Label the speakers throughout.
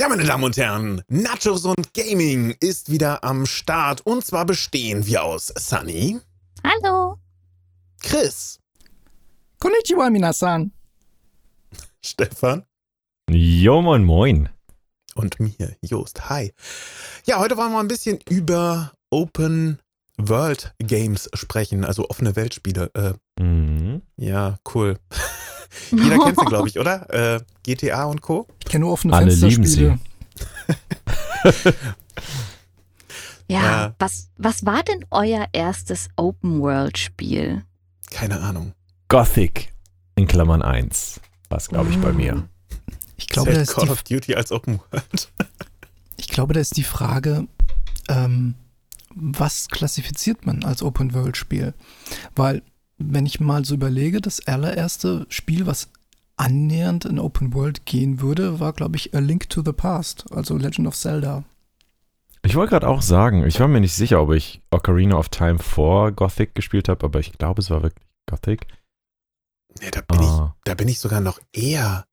Speaker 1: Ja, meine Damen und Herren, Nachos und Gaming ist wieder am Start. Und zwar bestehen wir aus Sunny,
Speaker 2: Hallo.
Speaker 1: Chris,
Speaker 3: Konnichiwa, minasan.
Speaker 1: Stefan
Speaker 4: Jo, moin, moin.
Speaker 1: und mir, Jost. Hi. Ja, heute wollen wir ein bisschen über Open World Games sprechen, also offene Weltspiele. Äh,
Speaker 4: Mhm.
Speaker 1: ja, cool. Jeder kennt sie, glaube ich, oder? Äh, GTA und Co.
Speaker 3: Ich kenne nur offene
Speaker 4: Alle lieben
Speaker 3: Fensterspiele.
Speaker 2: Ja,
Speaker 1: Ja.
Speaker 2: Was, was war denn euer erstes Open-World-Spiel?
Speaker 1: Keine Ahnung.
Speaker 4: Gothic in Klammern 1. Was glaube ich bei mir.
Speaker 3: Ich glaube, da
Speaker 1: Zählt
Speaker 3: ist
Speaker 1: Call
Speaker 3: die,
Speaker 1: of Duty als Open World.
Speaker 3: ich glaube, da ist die Frage, ähm, was klassifiziert man als Open-World-Spiel? Weil, wenn ich mal so überlege, das allererste Spiel, was annähernd in Open World gehen würde, war, glaube ich, A Link to the Past, also Legend of Zelda.
Speaker 4: Ich wollte gerade auch sagen, ich war mir nicht sicher, ob ich Ocarina of Time vor Gothic gespielt habe, aber ich glaube, es war wirklich Gothic.
Speaker 1: Nee, da bin,
Speaker 4: Ah.
Speaker 1: ich, da bin ich sogar noch eher.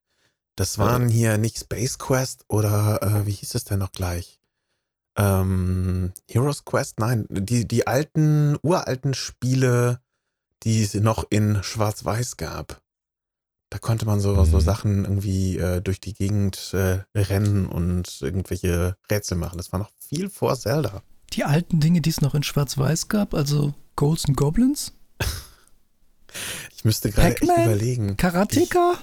Speaker 1: Das waren hier nicht Space Quest oder äh, wie hieß es denn noch gleich? Ähm, Heroes Quest? Nein, die, die alten, uralten Spiele, die es noch in Schwarz-Weiß gab. Da konnte man so, so
Speaker 4: Mhm.
Speaker 1: Sachen irgendwie äh, durch die Gegend äh, rennen und irgendwelche Rätsel machen. Das war noch viel vor Zelda.
Speaker 3: Die alten Dinge, die es noch in Schwarz-Weiß gab, also Ghosts and Goblins,
Speaker 1: Ich müsste gerade echt überlegen.
Speaker 3: Karateka,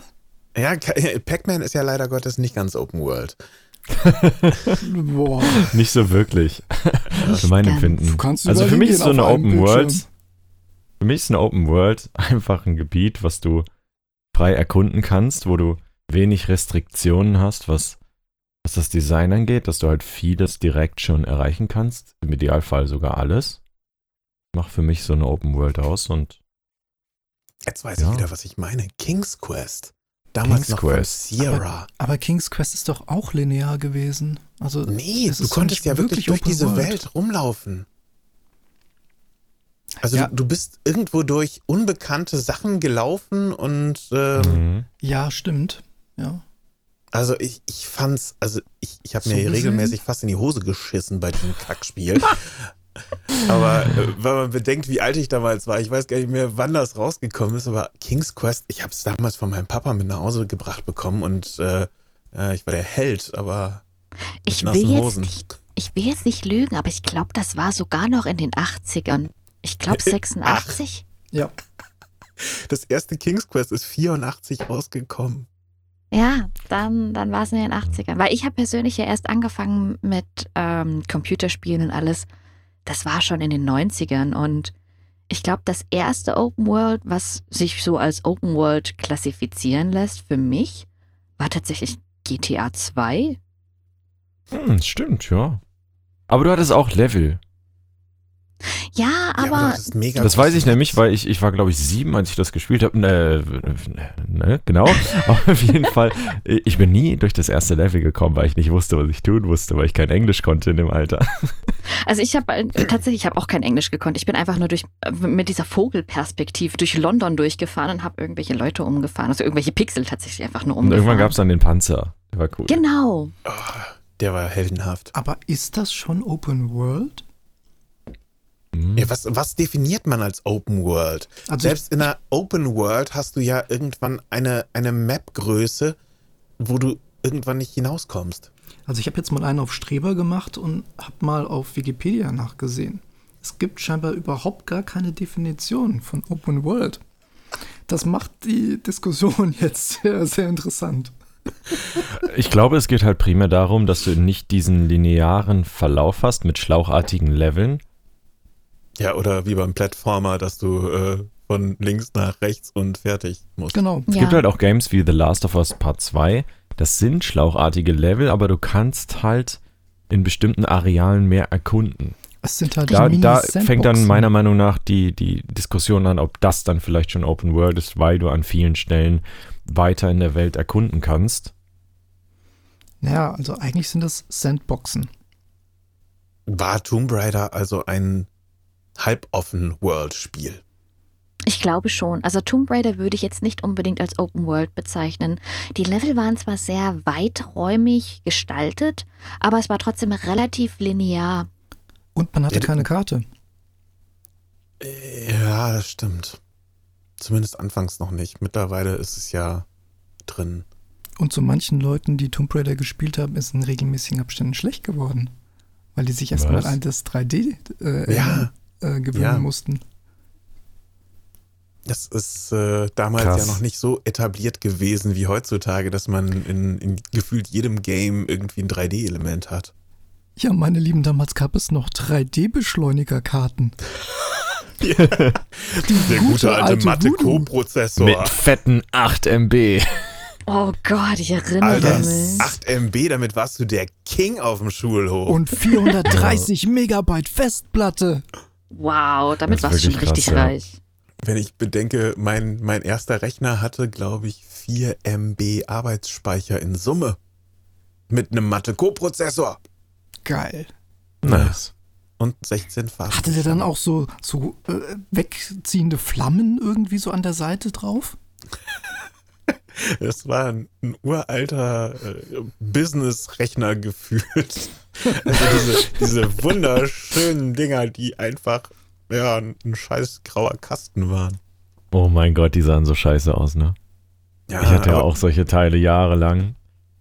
Speaker 1: Ja, Ka- Pac-Man ist ja leider Gottes nicht ganz Open World.
Speaker 3: boah,
Speaker 4: Nicht so wirklich. Für mein. Empfinden. Also für mich ist so eine Open World. Für mich ist eine Open World einfach ein Gebiet, was du frei erkunden kannst, wo du wenig Restriktionen hast, was, was das Design angeht, dass du halt vieles direkt schon erreichen kannst. Im Idealfall sogar alles. Macht für mich so eine Open World aus und
Speaker 1: Jetzt weiß
Speaker 4: Ja.
Speaker 1: ich wieder, was ich meine. King's Quest. Damals
Speaker 4: King's
Speaker 1: noch
Speaker 4: Quest.
Speaker 1: von Sierra.
Speaker 3: Aber King's Quest ist doch auch linear gewesen. Also
Speaker 1: Nee, du konntest ja wirklich durch diese
Speaker 3: World.
Speaker 1: Welt rumlaufen. Also
Speaker 3: Ja.
Speaker 1: du, du bist irgendwo durch unbekannte Sachen gelaufen und ähm,
Speaker 4: mhm.
Speaker 3: Ja, stimmt. Ja.
Speaker 1: also ich, ich fand's, also ich, ich habe
Speaker 3: So
Speaker 1: mir
Speaker 3: gesehen?
Speaker 1: regelmäßig fast in die Hose geschissen bei diesem Kackspiel. aber äh, wenn man bedenkt, wie alt ich damals war, ich weiß gar nicht mehr, wann das rausgekommen ist, aber King's Quest, ich habe es damals von meinem Papa mit nach Hause gebracht bekommen und äh, äh, ich war der Held, aber
Speaker 2: Ich will,
Speaker 1: nassen
Speaker 2: jetzt
Speaker 1: Hosen.
Speaker 2: nicht, ich will jetzt nicht lügen, aber ich glaube, das war sogar noch in den 80ern. Ich glaube
Speaker 1: Äh,
Speaker 2: 86.
Speaker 3: Ja.
Speaker 1: Das erste King's Quest ist 84 rausgekommen.
Speaker 2: Ja, dann, dann war es in den 80ern. Weil ich habe persönlich ja erst angefangen mit ähm, Computerspielen und alles. Das war schon in den 90ern. Und ich glaube, das erste Open World, was sich so als Open World klassifizieren lässt für mich, war tatsächlich GTA 2.
Speaker 4: Hm, stimmt, ja. Aber du hattest auch Level.
Speaker 2: Ja,
Speaker 1: ja,
Speaker 2: aber
Speaker 1: du hattest mega
Speaker 4: Das weiß ich nämlich, weil ich, ich war, glaube ich, sieben, als ich das gespielt habe. Ne, ne, genau. Aber auf jeden Fall, ich bin nie durch das erste Level gekommen, weil ich nicht wusste, was ich tun musste, weil ich kein Englisch konnte in dem Alter.
Speaker 2: Also ich habe äh, tatsächlich, ich habe auch kein Englisch gekonnt. Ich bin einfach nur durch äh, mit dieser Vogelperspektive durch London durchgefahren und habe irgendwelche Leute umgefahren. Also irgendwelche Pixel tatsächlich einfach nur
Speaker 4: Und
Speaker 2: umgefahren.
Speaker 4: irgendwann gab es dann den Panzer. Der war cool.
Speaker 2: Genau.
Speaker 1: Oh, der war heldenhaft.
Speaker 3: Aber ist das schon Open World?
Speaker 4: Mhm.
Speaker 1: Ja, was, was definiert man als Open World?
Speaker 3: Also
Speaker 1: Selbst in einer Open World hast du ja irgendwann eine, eine Map-Größe, wo du irgendwann nicht hinauskommst.
Speaker 3: Also ich habe jetzt mal einen auf Streber gemacht und habe mal auf Wikipedia nachgesehen. Es gibt scheinbar überhaupt gar keine Definition von Open World. Das macht die Diskussion jetzt sehr, sehr interessant.
Speaker 4: Ich glaube, es geht halt primär darum, dass du nicht diesen linearen Verlauf hast mit schlauchartigen Leveln.
Speaker 1: Ja, oder wie beim Plattformer, dass du äh, von links nach rechts und fertig musst.
Speaker 3: Genau.
Speaker 4: Es
Speaker 2: Ja.
Speaker 4: gibt halt auch Games wie The Last of Us Part 2. Das sind schlauchartige Level, aber du kannst halt in bestimmten Arealen mehr erkunden.
Speaker 3: Es sind halt
Speaker 4: Da, da fängt dann meiner Meinung nach die, die Diskussion an, ob das dann vielleicht schon Open World ist, weil du an vielen Stellen weiter in der Welt erkunden kannst.
Speaker 3: Naja, also eigentlich sind das Sandboxen.
Speaker 1: War Tomb Raider also ein halboffen World-Spiel?
Speaker 2: Ich glaube schon. Also Tomb Raider würde ich jetzt nicht unbedingt als Open World bezeichnen. Die Level waren zwar sehr weiträumig gestaltet, aber es war trotzdem relativ linear.
Speaker 3: Und man hatte
Speaker 1: Ja,
Speaker 3: keine Karte.
Speaker 1: Ja, das stimmt. Zumindest anfangs noch nicht. Mittlerweile ist es ja drin.
Speaker 3: Und zu manchen Leuten, die Tomb Raider gespielt haben, ist in regelmäßigen Abständen schlecht geworden. Weil die sich erstmal an das 3D äh,
Speaker 1: Ja.
Speaker 3: Äh, gewöhnen
Speaker 1: Ja.
Speaker 3: mussten.
Speaker 1: Das ist äh, damals
Speaker 4: Krass.
Speaker 1: ja noch nicht so etabliert gewesen wie heutzutage, dass man in, in gefühlt jedem Game irgendwie ein 3D-Element hat.
Speaker 3: Ja, meine Lieben, damals gab es noch 3D-Beschleunigerkarten.
Speaker 1: Der
Speaker 3: gute alte Voodoo.
Speaker 1: Co-Prozessor.
Speaker 4: Mit fetten 8 MB.
Speaker 2: Oh Gott, ich erinnere
Speaker 1: Alter,
Speaker 2: mich.
Speaker 1: 8 MB, damit warst du der King auf dem Schulhof.
Speaker 3: Und 430 Megabyte Festplatte.
Speaker 2: Wow, damit warst du schon
Speaker 4: wirklich
Speaker 2: richtig
Speaker 4: krass, ja.
Speaker 2: reich.
Speaker 1: Wenn ich bedenke, mein, mein erster Rechner hatte, glaube ich, 4 MB Arbeitsspeicher in Summe. Mit einem Mathe-Co-Prozessor.
Speaker 3: Geil.
Speaker 4: Nice.
Speaker 1: Und 16 Farben.
Speaker 3: Hatte der dann auch so, so äh, wegziehende Flammen irgendwie so an der Seite drauf?
Speaker 1: Das war ein, ein uralter äh, Business-Rechner gefühlt. Also diese, diese wunderschönen Dinger, die einfach ja, ein, ein scheiß grauer Kasten waren.
Speaker 4: Oh mein Gott, die sahen so scheiße aus, ne?
Speaker 1: Ja,
Speaker 4: Ich hatte ja auch solche Teile jahrelang.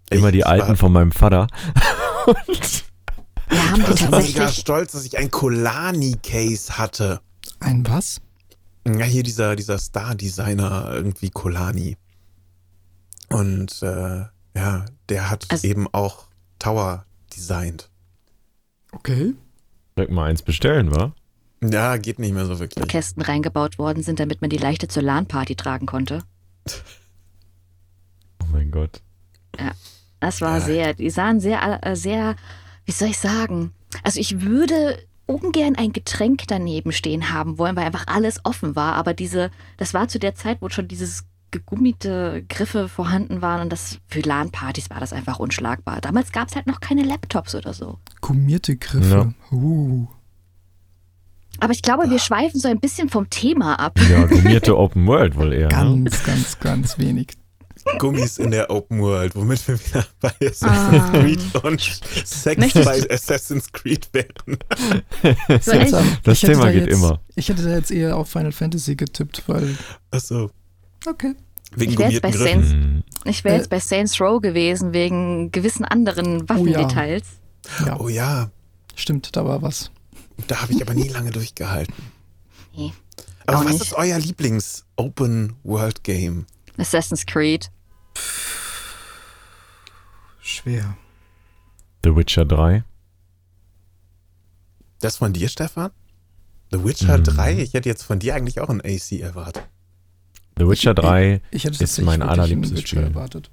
Speaker 4: Immer die alten von meinem Vater. Und
Speaker 2: Wir haben die
Speaker 1: Ich war mega stolz, dass ich ein Colani-Case hatte.
Speaker 3: Ein was?
Speaker 1: Ja, hier dieser, dieser Star-Designer, irgendwie Colani. Und äh, ja, der hat
Speaker 2: Also-
Speaker 1: eben auch Tower designt.
Speaker 3: Okay.
Speaker 4: direkt mal eins bestellen, wa?
Speaker 1: Ja, geht nicht mehr so wirklich.
Speaker 2: Kästen reingebaut worden sind, damit man die leichter zur LAN-Party tragen konnte.
Speaker 4: Oh mein Gott.
Speaker 2: Das war
Speaker 1: Ja.
Speaker 2: sehr, die sahen sehr, äh, sehr, wie soll ich sagen? Also ich würde ungern ein Getränk daneben stehen haben wollen, weil einfach alles offen war. Aber diese, das war zu der Zeit, wo schon dieses gegummiete Griffe vorhanden waren und das für LAN-Partys war das einfach unschlagbar. Damals gab es halt noch keine Laptops oder so.
Speaker 3: Gummierte Griffe. Uh.
Speaker 2: Aber ich glaube, wir schweifen so ein bisschen vom Thema ab.
Speaker 4: Ja, gummierte Open World wohl eher. Ne?
Speaker 3: Ganz, ganz, ganz wenig.
Speaker 1: Gummis in der Open World, womit wir wieder bei
Speaker 2: Ah.
Speaker 1: Assassin's Creed und Sex
Speaker 2: Möchtest-
Speaker 1: bei Assassin's Creed wären.
Speaker 3: Seltsam.
Speaker 4: Das Thema
Speaker 3: da
Speaker 4: geht
Speaker 3: jetzt,
Speaker 4: immer.
Speaker 3: Ich hätte da jetzt eher auf Final Fantasy getippt, weil.
Speaker 1: Achso,
Speaker 3: Okay.
Speaker 1: Wegen
Speaker 2: Ich wär jetzt bei.
Speaker 4: Hm.
Speaker 2: Ich wäre
Speaker 3: Äh.
Speaker 2: jetzt bei Saints Row gewesen, wegen gewissen anderen
Speaker 3: Oh ja.
Speaker 2: Waffendetails.
Speaker 3: Ja,
Speaker 1: Oh ja,
Speaker 3: stimmt, da war was.
Speaker 1: da habe ich aber nie lange durchgehalten.
Speaker 2: Nee,
Speaker 1: Aber was
Speaker 2: nicht.
Speaker 1: ist euer Lieblings-Open-World-Game?
Speaker 2: Assassin's Creed.
Speaker 3: Schwer.
Speaker 4: The Witcher 3.
Speaker 1: Das von dir, Stefan? The Witcher
Speaker 4: Mhm.
Speaker 1: 3? Ich hätte jetzt von dir eigentlich auch ein AC erwartet.
Speaker 4: The Witcher 3
Speaker 3: Ich hätte
Speaker 4: ist mein allerliebstes Spiel.
Speaker 3: erwartet.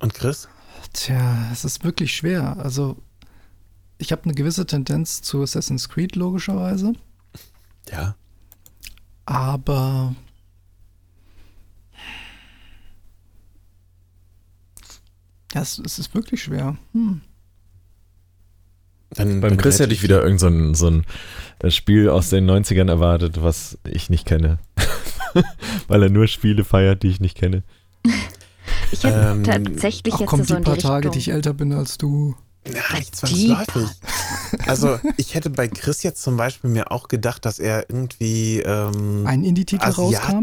Speaker 1: Und Chris?
Speaker 3: Tja, es ist wirklich schwer. Also, ich habe eine gewisse Tendenz zu Assassin's Creed, logischerweise.
Speaker 1: Ja.
Speaker 3: Aber. Ja, es, es ist wirklich schwer. Hm.
Speaker 1: Dann,
Speaker 4: Beim
Speaker 1: dann
Speaker 4: Chris hätte ich wieder irgend so ein, so ein Spiel aus den 90ern erwartet, was ich nicht kenne. Weil er nur Spiele feiert, die ich nicht kenne.
Speaker 2: Ich hätte
Speaker 1: Ähm,
Speaker 2: tatsächlich
Speaker 3: Ach
Speaker 2: jetzt
Speaker 3: komm,
Speaker 2: so
Speaker 3: die paar Tage,
Speaker 2: Richtung.
Speaker 3: die ich älter bin als du.
Speaker 1: Ja, nicht zwangsläufig. Also, ich hätte bei Chris jetzt zum Beispiel mir auch gedacht, dass er irgendwie ähm,
Speaker 3: Ein Indie-Titel
Speaker 1: Asiat-
Speaker 3: rauskam.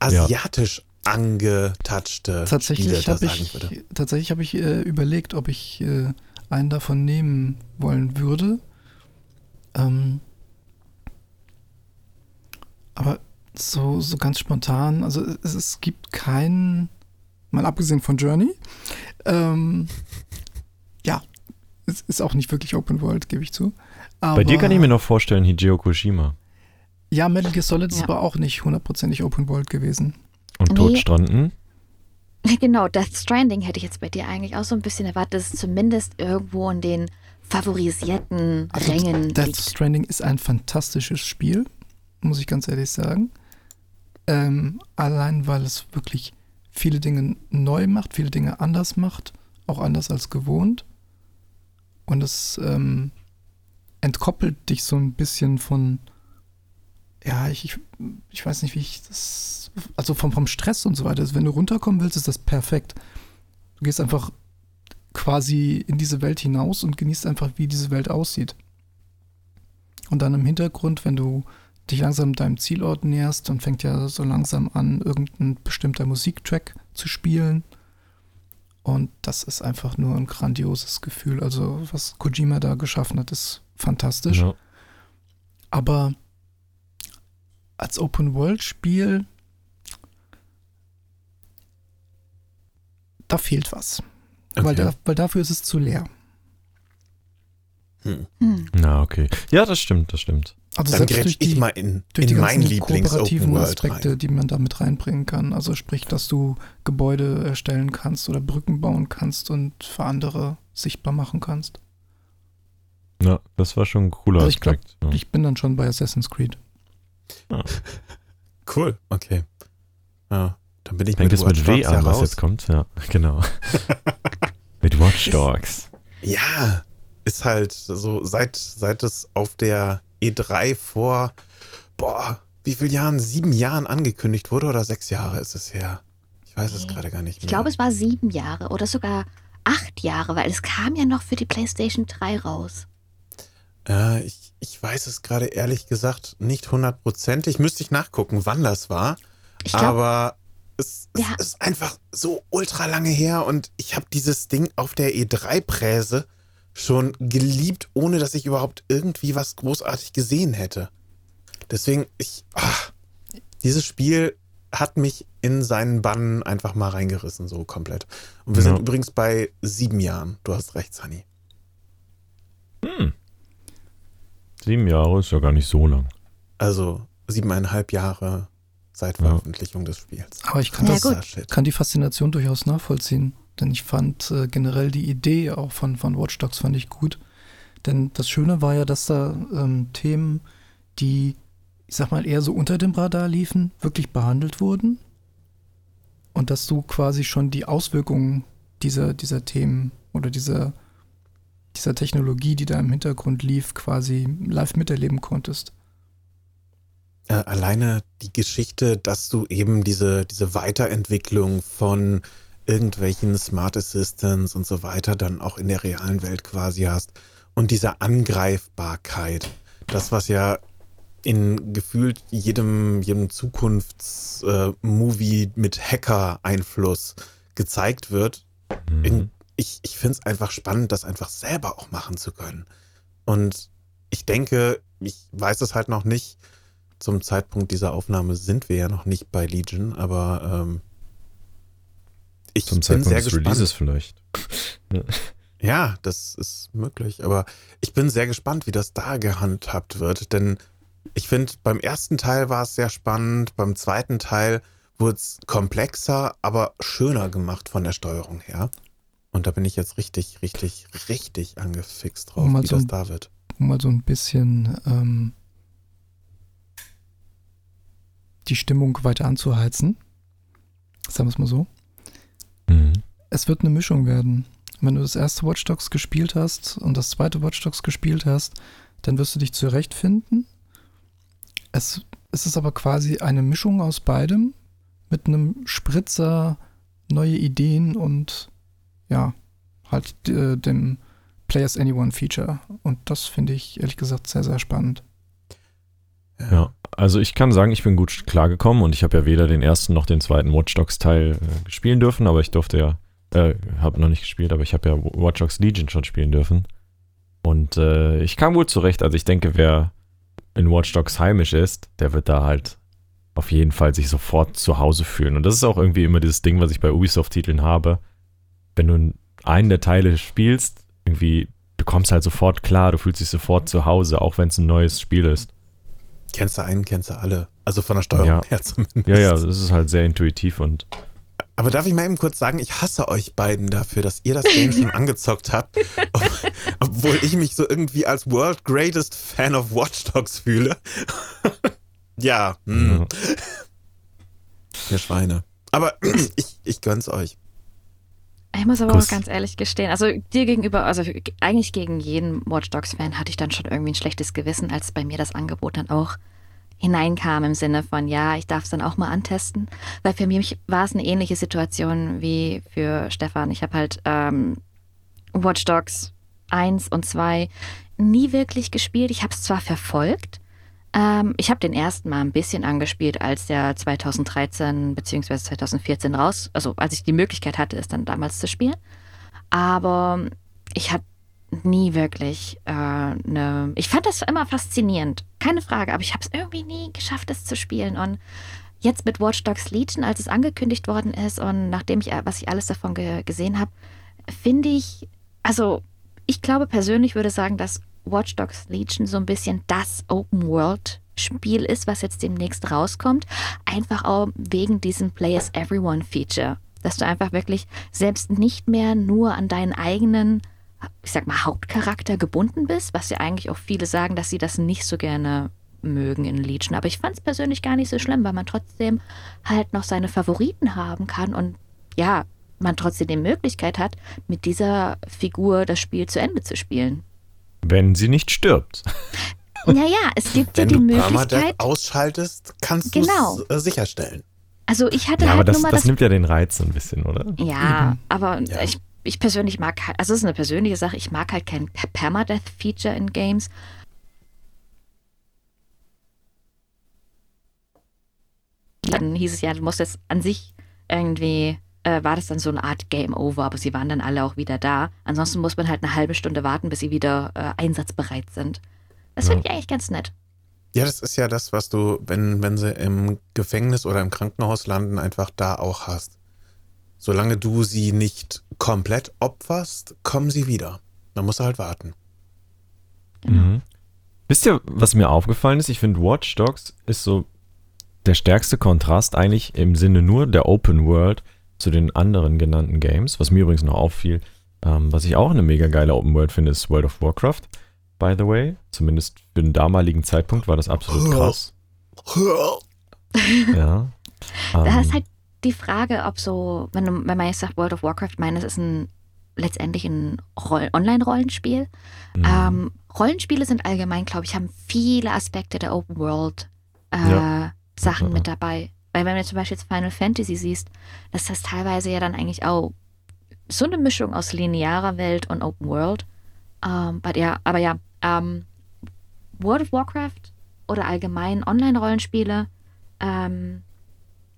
Speaker 1: asiatisch angetatschte Spiele
Speaker 3: Tatsächlich habe ich,
Speaker 1: würde.
Speaker 3: tatsächlich hab ich äh, überlegt, ob ich äh, einen davon nehmen wollen würde. Ähm, aber so, so ganz spontan, also es, es gibt keinen, mal abgesehen von Journey, ähm, ja, es ist auch nicht wirklich Open World, gebe ich zu. Aber,
Speaker 4: Bei dir kann ich mir noch vorstellen, Hideo Kojima.
Speaker 3: Ja, Metal Gear Solid ist
Speaker 2: Ja.
Speaker 3: aber auch nicht hundertprozentig Open World gewesen.
Speaker 4: Und
Speaker 2: Nee.
Speaker 4: Todstranden.
Speaker 2: Genau, Death Stranding hätte ich jetzt bei dir eigentlich auch so ein bisschen erwartet, dass es zumindest irgendwo in den favorisierten
Speaker 3: Also
Speaker 2: Rängen
Speaker 3: Death
Speaker 2: liegt.
Speaker 3: Stranding ist ein fantastisches Spiel, muss ich ganz ehrlich sagen. Ähm, allein weil es wirklich viele Dinge neu macht, viele Dinge anders macht, auch anders als gewohnt. Und es ähm, entkoppelt dich so ein bisschen von, ja, ich, ich, ich weiß nicht, wie ich das, also vom, vom Stress und so weiter, also wenn du runterkommen willst, ist das perfekt. Du gehst einfach quasi in diese Welt hinaus und genießt einfach, wie diese Welt aussieht. Und dann im Hintergrund, wenn du dich langsam deinem Zielort näherst, dann fängt ja so langsam an, irgendein bestimmter Musiktrack zu spielen. Und das ist einfach nur ein grandioses Gefühl. Also, was Kojima da geschaffen hat, ist fantastisch.
Speaker 4: Ja.
Speaker 3: Aber als Open-World-Spiel, da fehlt was. Weil,
Speaker 1: Okay.
Speaker 3: da, weil dafür ist es zu leer.
Speaker 1: Hm.
Speaker 2: Hm.
Speaker 4: Na, okay. Ja, das stimmt, das stimmt.
Speaker 3: Also
Speaker 1: Dann
Speaker 3: selbst die,
Speaker 1: ich mal in,
Speaker 3: durch die
Speaker 1: in mein
Speaker 3: ganzen kooperativen
Speaker 1: Lieblings-Open-World
Speaker 3: Aspekte,
Speaker 1: rein.
Speaker 3: die man da mit reinbringen kann. Also sprich, dass du Gebäude erstellen kannst oder Brücken bauen kannst und für andere sichtbar machen kannst.
Speaker 4: Ja, das war schon ein cooler
Speaker 3: Also ich glaub,
Speaker 4: Aspekt. ja.
Speaker 3: Ich bin dann schon bei Assassin's Creed.
Speaker 1: Cool, okay. Ja, dann bin ich
Speaker 4: Fängt
Speaker 1: mit
Speaker 4: es mit
Speaker 1: Watch
Speaker 4: W
Speaker 1: Dogs ja
Speaker 4: an, was
Speaker 1: raus.
Speaker 4: jetzt kommt? Ja, genau. mit Watch Dogs.
Speaker 1: Ja, ist halt so, seit, seit es auf der E3 vor, boah, wie viel Jahren? Sieben Jahren angekündigt wurde oder sechs Jahre ist es her? Ich weiß es
Speaker 2: Nee.
Speaker 1: gerade gar nicht mehr.
Speaker 2: Ich glaube, es war sieben Jahre oder sogar acht Jahre, weil es kam ja noch für die PlayStation 3 raus.
Speaker 1: Äh, ich, ich weiß es gerade ehrlich gesagt nicht hundertprozentig. Müsste ich nachgucken, wann das war.
Speaker 2: Ich glaube,
Speaker 1: Aber es, es
Speaker 2: Ja.
Speaker 1: ist einfach so ultra lange her und ich habe dieses Ding auf der E3-Präse schon geliebt, ohne dass ich überhaupt irgendwie was großartig gesehen hätte. Deswegen, ich, ach, dieses Spiel hat mich in seinen Bann einfach mal reingerissen, so komplett. Und wir
Speaker 4: Ja.
Speaker 1: sind übrigens bei sieben Jahren. Du hast recht, Sunny.
Speaker 4: Hm. Sieben Jahre ist ja gar nicht so lang.
Speaker 1: Also siebeneinhalb Jahre seit
Speaker 4: Ja.
Speaker 1: Veröffentlichung des Spiels.
Speaker 3: Aber ich kann,
Speaker 2: Ja,
Speaker 3: das, kann die Faszination durchaus nachvollziehen. Denn ich fand äh, generell die Idee auch von, von Watch Dogs fand ich gut. Denn das Schöne war ja, dass da ähm, Themen, die, ich sag mal, eher so unter dem Radar liefen, wirklich behandelt wurden. Und dass du quasi schon die Auswirkungen dieser, dieser Themen oder dieser, dieser Technologie, die da im Hintergrund lief, quasi live miterleben konntest.
Speaker 1: Äh, alleine die Geschichte, dass du eben diese, diese Weiterentwicklung von irgendwelchen Smart Assistants und so weiter dann auch in der realen Welt quasi hast und diese Angreifbarkeit, das was ja in gefühlt jedem, jedem Zukunftsmovie mit Hacker-Einfluss gezeigt wird,
Speaker 4: Mhm.
Speaker 1: in, ich, ich finde es einfach spannend, das einfach selber auch machen zu können. Und ich denke, ich weiß es halt noch nicht. Zum Zeitpunkt dieser Aufnahme sind wir ja noch nicht bei Legion, aber ähm, ich
Speaker 4: Zum
Speaker 1: bin
Speaker 4: Zeitpunkt
Speaker 1: sehr
Speaker 4: des
Speaker 1: gespannt.
Speaker 4: Releases vielleicht.
Speaker 1: Ja, das ist möglich, aber ich bin sehr gespannt, wie das da gehandhabt wird, denn ich finde, beim ersten Teil war es sehr spannend, beim zweiten Teil wurde es komplexer, aber schöner gemacht von der Steuerung her. Und da bin ich jetzt richtig, richtig, richtig angefixt drauf,
Speaker 3: Um
Speaker 1: wie
Speaker 3: so
Speaker 1: das
Speaker 3: ein-
Speaker 1: da wird.
Speaker 3: um mal so ein bisschen ähm, die Stimmung weiter anzuheizen. Sagen wir es mal so.
Speaker 4: Mhm.
Speaker 3: Es wird eine Mischung werden. Wenn du das erste Watch Dogs gespielt hast und das zweite Watch Dogs gespielt hast, dann wirst du dich zurechtfinden. Es, es ist aber quasi eine Mischung aus beidem mit einem Spritzer neue Ideen und ja, halt äh, dem Players Anyone Feature. Und das finde ich ehrlich gesagt sehr, sehr spannend.
Speaker 4: Ja, also ich kann sagen, ich bin gut klargekommen und ich habe ja weder den ersten noch den zweiten Watch Dogs Teil äh, spielen dürfen, aber ich durfte ja, äh, habe noch nicht gespielt, aber ich habe ja Watch Dogs Legion schon spielen dürfen. Und äh, ich kam gut zurecht. Also ich denke, wer in Watch Dogs heimisch ist, der wird da halt auf jeden Fall sich sofort zu Hause fühlen. Und das ist auch irgendwie immer dieses Ding, was ich bei Ubisoft-Titeln habe. Wenn du einen der Teile spielst, irgendwie, du kommst halt sofort klar, du fühlst dich sofort zu Hause, auch wenn es ein neues Spiel ist.
Speaker 1: Kennst du einen, kennst du alle. Also von der Steuerung
Speaker 4: Ja.
Speaker 1: her zumindest.
Speaker 4: Ja, ja, das ist halt sehr intuitiv und
Speaker 1: Aber darf ich mal eben kurz sagen, ich hasse euch beiden dafür, dass ihr das Game schon angezockt habt, ob, obwohl ich mich so irgendwie als World Greatest Fan of Watch Dogs fühle. ja, hm,
Speaker 4: ja.
Speaker 1: ihr Schweine. Aber ich, ich gönn's euch.
Speaker 2: Ich muss aber
Speaker 4: Kuss.
Speaker 2: auch ganz ehrlich gestehen, also dir gegenüber, also eigentlich gegen jeden Watch Dogs-Fan hatte ich dann schon irgendwie ein schlechtes Gewissen, als bei mir das Angebot dann auch hineinkam im Sinne von, ja, ich darf es dann auch mal antesten. Weil für mich war es eine ähnliche Situation wie für Stefan. Ich habe halt ähm, Watch Dogs 1 und 2 nie wirklich gespielt. Ich habe es zwar verfolgt, ähm, ich habe den ersten mal ein bisschen angespielt, als der 2013 bzw. 2014 raus, also als ich die Möglichkeit hatte, es dann damals zu spielen. Aber ich habe nie wirklich äh, eine. Ich fand das immer faszinierend, keine Frage, aber ich habe es irgendwie nie geschafft, es zu spielen. Und jetzt mit Watch Dogs Legion, als es angekündigt worden ist und nachdem ich, was ich alles davon ge gesehen habe, finde ich, also ich glaube persönlich würde sagen, dass Watch Dogs Legion so ein bisschen das Open World Spiel ist, was jetzt demnächst rauskommt, einfach auch wegen diesem Play as Everyone Feature, dass du einfach wirklich selbst nicht mehr nur an deinen eigenen ich sag mal, Hauptcharakter gebunden bist, was ja eigentlich auch viele sagen, dass sie das nicht so gerne mögen in Legion. Aber ich fand es persönlich gar nicht so schlimm, weil man trotzdem halt noch seine Favoriten haben kann und ja, man trotzdem die Möglichkeit hat, mit dieser Figur das Spiel zu Ende zu spielen.
Speaker 4: Wenn sie nicht stirbt.
Speaker 2: Naja, es gibt
Speaker 1: Wenn
Speaker 2: ja die
Speaker 1: du Permadeath
Speaker 2: Möglichkeit.
Speaker 1: ausschaltest, kannst
Speaker 2: Genau.
Speaker 1: du es äh, sicherstellen.
Speaker 2: Also ich hatte
Speaker 4: Ja, aber
Speaker 2: halt
Speaker 4: das,
Speaker 2: nur mal
Speaker 4: das
Speaker 2: das.
Speaker 4: nimmt ja den Reiz ein bisschen, oder?
Speaker 2: ja,
Speaker 3: Eben.
Speaker 2: aber
Speaker 1: Ja.
Speaker 2: ich, ich persönlich mag halt, also es ist eine persönliche Sache, ich mag halt kein Permadeath-Feature in Games. Dann hieß es ja, du musst jetzt an sich irgendwie, äh, war das dann so eine Art Game Over, aber sie waren dann alle auch wieder da. Ansonsten muss man halt eine halbe Stunde warten, bis sie wieder äh, einsatzbereit sind. Das finde ich eigentlich ganz nett.
Speaker 1: Ja, das ist ja das, was du, wenn, wenn sie im Gefängnis oder im Krankenhaus landen, einfach da auch hast. Solange du sie nicht komplett opferst, kommen sie wieder. Man muss halt warten.
Speaker 2: Genau.
Speaker 4: Mhm. Wisst ihr, was mir aufgefallen ist? Ich finde, Watch Dogs ist so der stärkste Kontrast eigentlich im Sinne nur der Open World zu den anderen genannten Games. Was mir übrigens noch auffiel, ähm, was ich auch eine mega geile Open World finde, ist World of Warcraft. By the way, zumindest für den damaligen Zeitpunkt war das absolut krass. Ja.
Speaker 2: Da
Speaker 4: Ähm,
Speaker 2: ist halt die Frage, ob so, wenn, du, wenn man jetzt sagt World of Warcraft, meine, es ist ein letztendlich ein Roll- Online-Rollenspiel.
Speaker 4: mhm.
Speaker 2: Ähm, Rollenspiele sind allgemein, glaube ich, haben viele Aspekte der Open World äh,
Speaker 4: Ja.
Speaker 2: Sachen
Speaker 4: Ja.
Speaker 2: mit dabei. Weil wenn du zum Beispiel jetzt Final Fantasy siehst, dass das teilweise ja dann eigentlich auch so eine Mischung aus linearer Welt und Open World. Ähm, but ja, aber ja, ähm, World of Warcraft oder allgemein Online-Rollenspiele, ähm,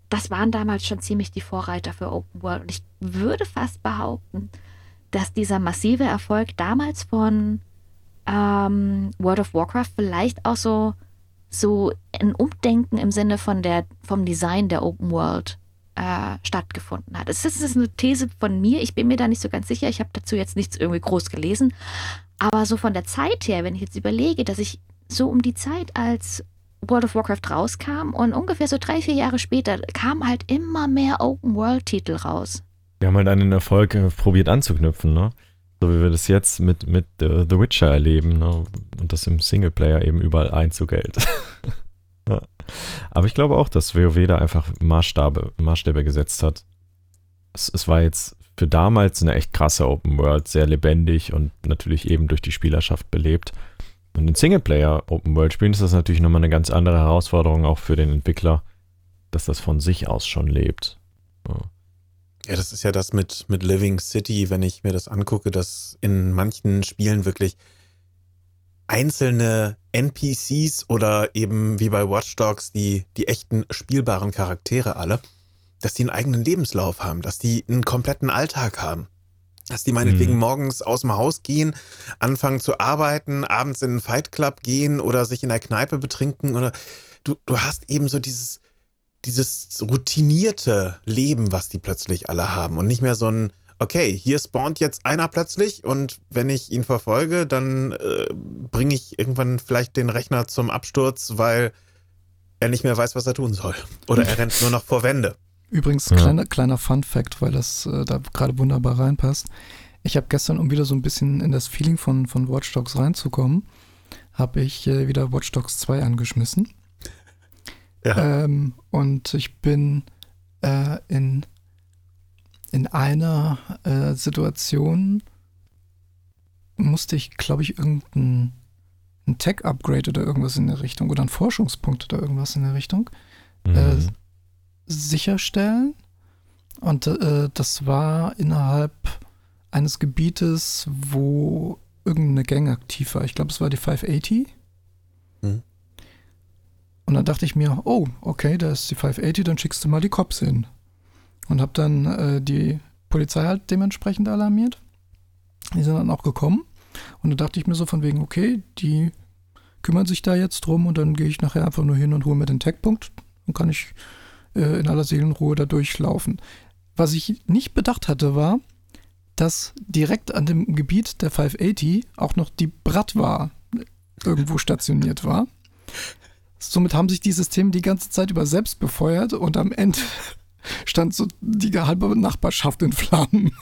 Speaker 2: das waren damals schon ziemlich die Vorreiter für Open World. Und ich würde fast behaupten, dass dieser massive Erfolg damals von ähm, World of Warcraft vielleicht auch so, so ein Umdenken im Sinne von der, vom Design der Open World äh, stattgefunden hat. Es ist, ist eine These von mir, ich bin mir da nicht so ganz sicher, ich habe dazu jetzt nichts irgendwie groß gelesen, aber so von der Zeit her, wenn ich jetzt überlege, dass ich so um die Zeit, als World of Warcraft rauskam und ungefähr so drei, vier Jahre später kamen halt immer mehr Open-World-Titel raus.
Speaker 4: Wir haben halt an den Erfolg äh, probiert anzuknüpfen, ne? So wie wir das jetzt mit, mit äh, The Witcher erleben, ne? Und das im Singleplayer eben überall Einzug ja. Aber ich glaube auch, dass WoW da einfach Maßstabe, Maßstäbe gesetzt hat. Es, es war jetzt für damals eine echt krasse Open World, sehr lebendig und natürlich eben durch die Spielerschaft belebt. Und in Singleplayer Open World Spielen ist das natürlich nochmal eine ganz andere Herausforderung auch für den Entwickler, dass das von sich aus schon lebt. Ja.
Speaker 1: Ja, das ist ja das mit, mit Living City, wenn ich mir das angucke, dass in manchen Spielen wirklich einzelne NPCs oder eben wie bei Watch Dogs die, die echten spielbaren Charaktere alle, dass die einen eigenen Lebenslauf haben, dass die einen kompletten Alltag haben. Dass die meinetwegen
Speaker 4: Mhm.
Speaker 1: morgens aus dem Haus gehen, anfangen zu arbeiten, abends in einen Fight Club gehen oder sich in der Kneipe betrinken oder du, du hast eben so dieses, dieses routinierte Leben, was die plötzlich alle haben und nicht mehr so ein, okay, hier spawnt jetzt einer plötzlich und wenn ich ihn verfolge, dann äh, bringe ich irgendwann vielleicht den Rechner zum Absturz, weil er nicht mehr weiß, was er tun soll. Oder er rennt nur noch vor Wände.
Speaker 3: Übrigens,
Speaker 4: Ja.
Speaker 3: kleiner, kleiner Fun Fact, weil das äh, da gerade wunderbar reinpasst. Ich habe gestern, um wieder so ein bisschen in das Feeling von, von Watch Dogs reinzukommen, habe ich äh, wieder Watch Dogs 2 angeschmissen.
Speaker 1: Ja.
Speaker 3: Ähm, und ich bin äh, in, in einer äh, Situation, musste ich, glaube ich, irgendeinen ein Tech-Upgrade oder irgendwas in der Richtung oder ein Forschungspunkt oder irgendwas in der Richtung äh,
Speaker 4: Mhm.
Speaker 3: sicherstellen. Und äh, das war innerhalb eines Gebietes, wo irgendeine Gang aktiv war. Ich glaube, es war die 580.
Speaker 1: Mhm.
Speaker 3: Und dann dachte ich mir, oh, okay, da ist die 580, dann schickst du mal die Cops hin. Und habe dann äh, die Polizei halt dementsprechend alarmiert. Die sind dann auch gekommen. Und dann dachte ich mir so von wegen, okay, die kümmern sich da jetzt drum und dann gehe ich nachher einfach nur hin und hole mir den Tagpunkt. Dann kann ich äh, in aller Seelenruhe da durchlaufen. Was ich nicht bedacht hatte, war, dass direkt an dem Gebiet der 580 auch noch die Bratwa irgendwo stationiert war. Somit haben sich die Systeme die ganze Zeit über selbst befeuert und am Ende stand so die halbe Nachbarschaft in Flammen.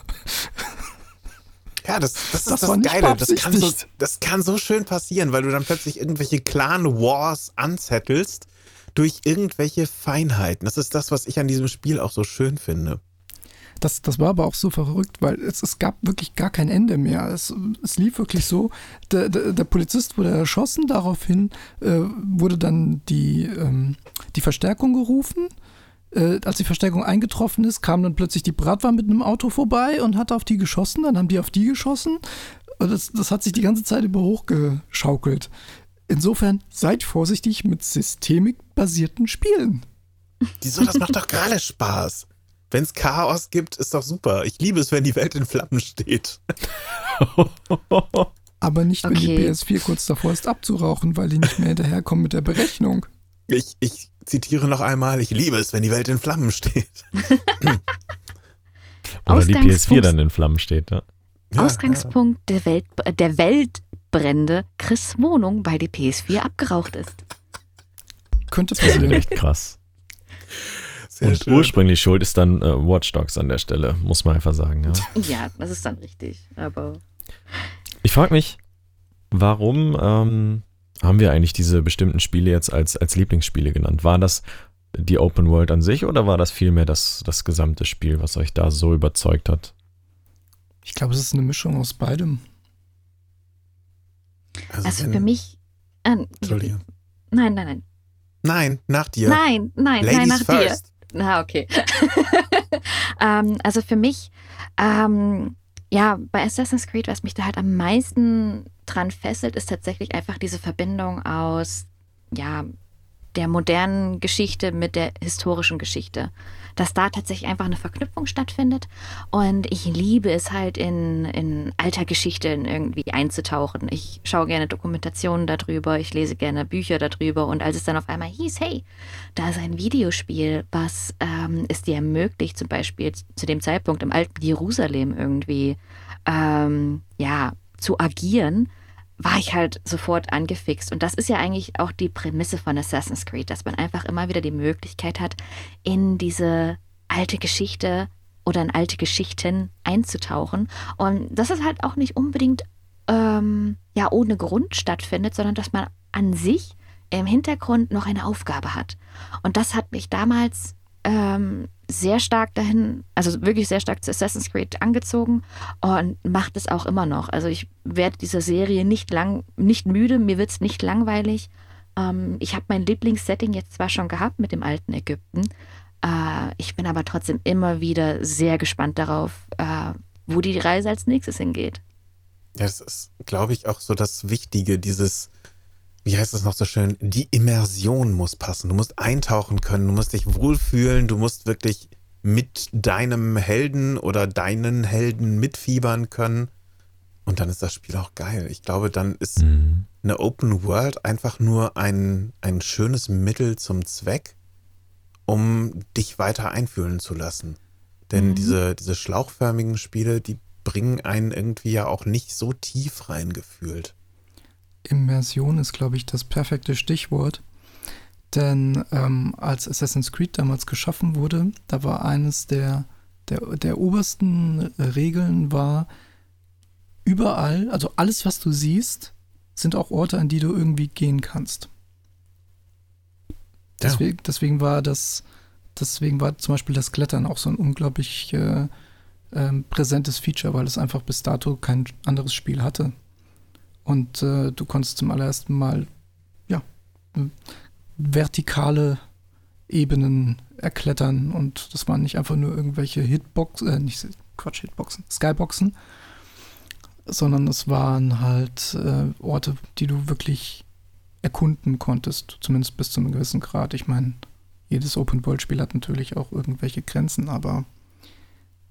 Speaker 1: Ja, das, das ist
Speaker 3: Das
Speaker 1: das,
Speaker 3: war nicht
Speaker 1: Geile. Das kann, so, das kann so schön passieren, weil du dann plötzlich irgendwelche Clan-Wars anzettelst durch irgendwelche Feinheiten. Das ist das, was ich an diesem Spiel auch so schön finde.
Speaker 3: Das, das war aber auch so verrückt, weil es, es gab wirklich gar kein Ende mehr. Es, es lief wirklich so, der, der, der Polizist wurde erschossen, daraufhin äh, wurde dann die, ähm, die Verstärkung gerufen. Äh, als die Verstärkung eingetroffen ist, kam dann plötzlich die Bratwa mit einem Auto vorbei und hat auf die geschossen, dann haben die auf die geschossen. Das, das hat sich die ganze Zeit über hochgeschaukelt. Insofern seid vorsichtig mit systemikbasierten Spielen.
Speaker 1: Wieso, das macht doch gerade Spaß. Wenn es Chaos gibt, ist doch super. Ich liebe es, wenn die Welt in Flammen steht.
Speaker 3: Aber nicht, wenn die
Speaker 2: Okay.
Speaker 3: PS4 kurz davor ist abzurauchen, weil die nicht mehr hinterherkommen mit der Berechnung.
Speaker 1: Ich, ich zitiere noch einmal, ich liebe es, wenn die Welt in Flammen steht.
Speaker 4: Oder die
Speaker 2: Ausgangspunkt-
Speaker 4: PS4 dann in Flammen steht. Ja.
Speaker 1: Ja,
Speaker 2: Ausgangspunkt der, Welt, der Weltbrände Chris Wohnung, weil die PS4 abgeraucht ist.
Speaker 3: Könnte
Speaker 4: Das ist
Speaker 3: passieren.
Speaker 4: echt krass.
Speaker 1: Sehr
Speaker 4: Und
Speaker 1: schön.
Speaker 4: ursprünglich schuld ist dann äh, Watch Dogs an der Stelle, muss man einfach sagen. Ja.
Speaker 2: Ja, das ist dann richtig. Aber
Speaker 4: Ich frage mich, warum ähm, haben wir eigentlich diese bestimmten Spiele jetzt als, als Lieblingsspiele genannt? War das die Open World an sich oder war das vielmehr das, das gesamte Spiel, was euch da so überzeugt hat?
Speaker 3: Ich glaube, es ist eine Mischung aus beidem.
Speaker 2: also
Speaker 1: wenn-
Speaker 2: für mich. Äh,
Speaker 1: Entschuldige.
Speaker 2: Nein, nein, nein.
Speaker 1: Nein, nach dir.
Speaker 2: Nein, nein,
Speaker 1: Ladies
Speaker 2: nein, nach
Speaker 1: first.
Speaker 2: dir. Na, okay. ähm, also für mich, ähm, ja, bei Assassin's Creed, was mich da halt am meisten dran fesselt, ist tatsächlich einfach diese Verbindung aus, ja, der modernen Geschichte mit der historischen Geschichte. Dass da tatsächlich einfach eine Verknüpfung stattfindet. Und ich liebe es halt in, in alter Geschichte irgendwie einzutauchen. Ich schaue gerne Dokumentationen darüber, ich lese gerne Bücher darüber. Und als es dann auf einmal hieß, hey, da ist ein Videospiel, was ähm, es dir ermöglicht, zum Beispiel zu dem Zeitpunkt im alten Jerusalem irgendwie ähm, ja, zu agieren, war ich halt sofort angefixt. Und das ist ja eigentlich auch die Prämisse von Assassin's Creed, dass man einfach immer wieder die Möglichkeit hat, in diese alte Geschichte oder in alte Geschichten einzutauchen. Und dass es halt auch nicht unbedingt ähm, ja, ohne Grund stattfindet, sondern dass man an sich im Hintergrund noch eine Aufgabe hat. Und das hat mich damals ähm, sehr stark dahin, also wirklich sehr stark zu Assassin's Creed angezogen und macht es auch immer noch. Also ich werde dieser Serie nicht lang, nicht müde, mir wird es nicht langweilig. Ähm, ich habe mein Lieblingssetting jetzt zwar schon gehabt mit dem alten Ägypten, äh, ich bin aber trotzdem immer wieder sehr gespannt darauf, äh, wo die Reise als nächstes hingeht.
Speaker 1: Das ist, glaube ich, auch so das Wichtige, dieses, wie heißt das noch so schön, die Immersion muss passen. Du musst eintauchen können, du musst dich wohlfühlen, du musst wirklich mit deinem Helden oder deinen Helden mitfiebern können. Und dann ist das Spiel auch geil. Ich glaube, dann ist
Speaker 4: Mhm.
Speaker 1: eine Open World einfach nur ein, ein schönes Mittel zum Zweck, um dich weiter einfühlen zu lassen. Denn
Speaker 2: Mhm.
Speaker 1: diese, diese schlauchförmigen Spiele, die bringen einen irgendwie ja auch nicht so tief reingefühlt.
Speaker 3: Immersion ist, glaube ich, das perfekte Stichwort. Denn ähm, als Assassin's Creed damals geschaffen wurde, da war eines der, der, der obersten Regeln war, überall, also alles, was du siehst, sind auch Orte, an die du irgendwie gehen kannst. Deswegen, deswegen war das, deswegen war zum Beispiel das Klettern auch so ein unglaublich äh, ähm, präsentes Feature, weil es einfach bis dato kein anderes Spiel hatte. Und äh, du konntest zum allerersten Mal ja, vertikale Ebenen erklettern und das waren nicht einfach nur irgendwelche Hitboxen, äh, nicht Quatsch, Hitboxen, Skyboxen, sondern es waren halt äh, Orte, die du wirklich erkunden konntest, zumindest bis zu einem gewissen Grad. Ich meine, jedes Open-World-Spiel hat natürlich auch irgendwelche Grenzen, aber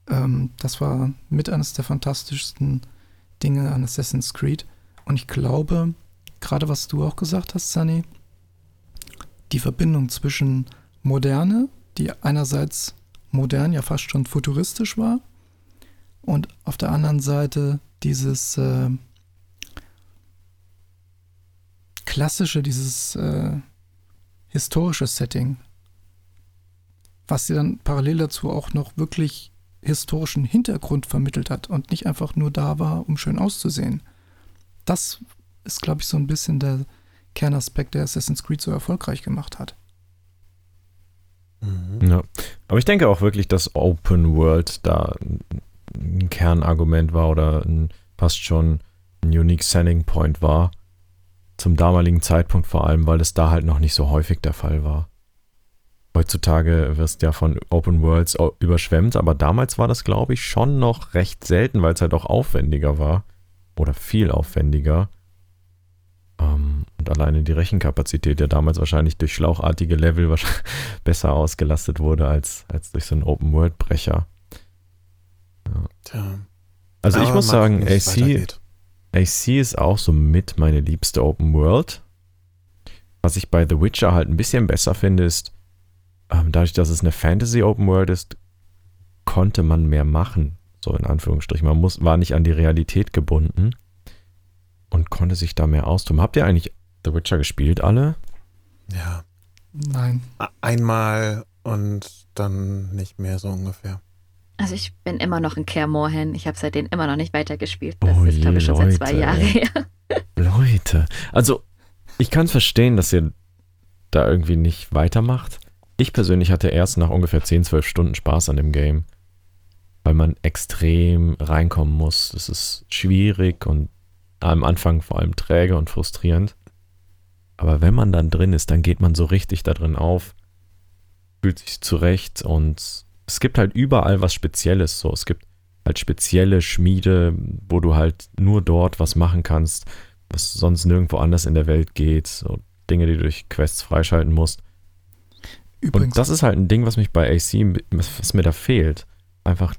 Speaker 3: ähm, das war mit eines der fantastischsten Dinge an Assassin's Creed. Und ich glaube, gerade was du auch gesagt hast, Sunny, die Verbindung zwischen Moderne, die einerseits modern, ja fast schon futuristisch war, und auf der anderen Seite dieses äh, klassische, dieses äh, historische Setting, was dir dann parallel dazu auch noch wirklich historischen Hintergrund vermittelt hat und nicht einfach nur da war, um schön auszusehen. Das ist, glaube ich, so ein bisschen der Kernaspekt, der Assassin's Creed so erfolgreich gemacht hat.
Speaker 4: Mhm. Ja. Aber ich denke auch wirklich, dass Open World da ein Kernargument war oder ein, fast schon ein Unique Selling Point war. Zum damaligen Zeitpunkt vor allem, weil es da halt noch nicht so häufig der Fall war. Heutzutage wirst du ja von Open Worlds überschwemmt, aber damals war das, glaube ich, schon noch recht selten, weil es halt auch aufwendiger war. Oder viel aufwendiger. Ähm, und alleine die Rechenkapazität ja damals wahrscheinlich durch schlauchartige Level besser ausgelastet wurde als, als durch so einen Open-World-Brecher. Ja. Also Aber ich muss sagen, AC, AC ist auch so mit meine liebste Open World. Was ich bei The Witcher halt ein bisschen besser finde, ist, ähm, dadurch, dass es eine Fantasy Open World ist, konnte man mehr machen. So in Anführungsstrichen. Man muss, war nicht an die Realität gebunden und konnte sich da mehr austoben. Habt ihr eigentlich The Witcher gespielt, alle?
Speaker 1: Ja.
Speaker 3: Nein.
Speaker 1: Einmal und dann nicht mehr so ungefähr.
Speaker 2: Also ich bin immer noch ein Care Morhen. Ich habe seitdem immer noch nicht weitergespielt. Das oh ist, glaube ich, schon Leute. seit zwei Jahren her.
Speaker 4: Leute. Also, ich kann verstehen, dass ihr da irgendwie nicht weitermacht. Ich persönlich hatte erst nach ungefähr 10, 12 Stunden Spaß an dem Game. Weil man extrem reinkommen muss. Es ist schwierig und am Anfang vor allem träge und frustrierend. Aber wenn man dann drin ist, dann geht man so richtig da drin auf, fühlt sich zurecht und es gibt halt überall was Spezielles. So, es gibt halt spezielle Schmiede, wo du halt nur dort was machen kannst, was sonst nirgendwo anders in der Welt geht. So Dinge, die du durch Quests freischalten musst. Übrigens. Und das ist halt ein Ding, was mich bei AC, was mir da fehlt. Einfach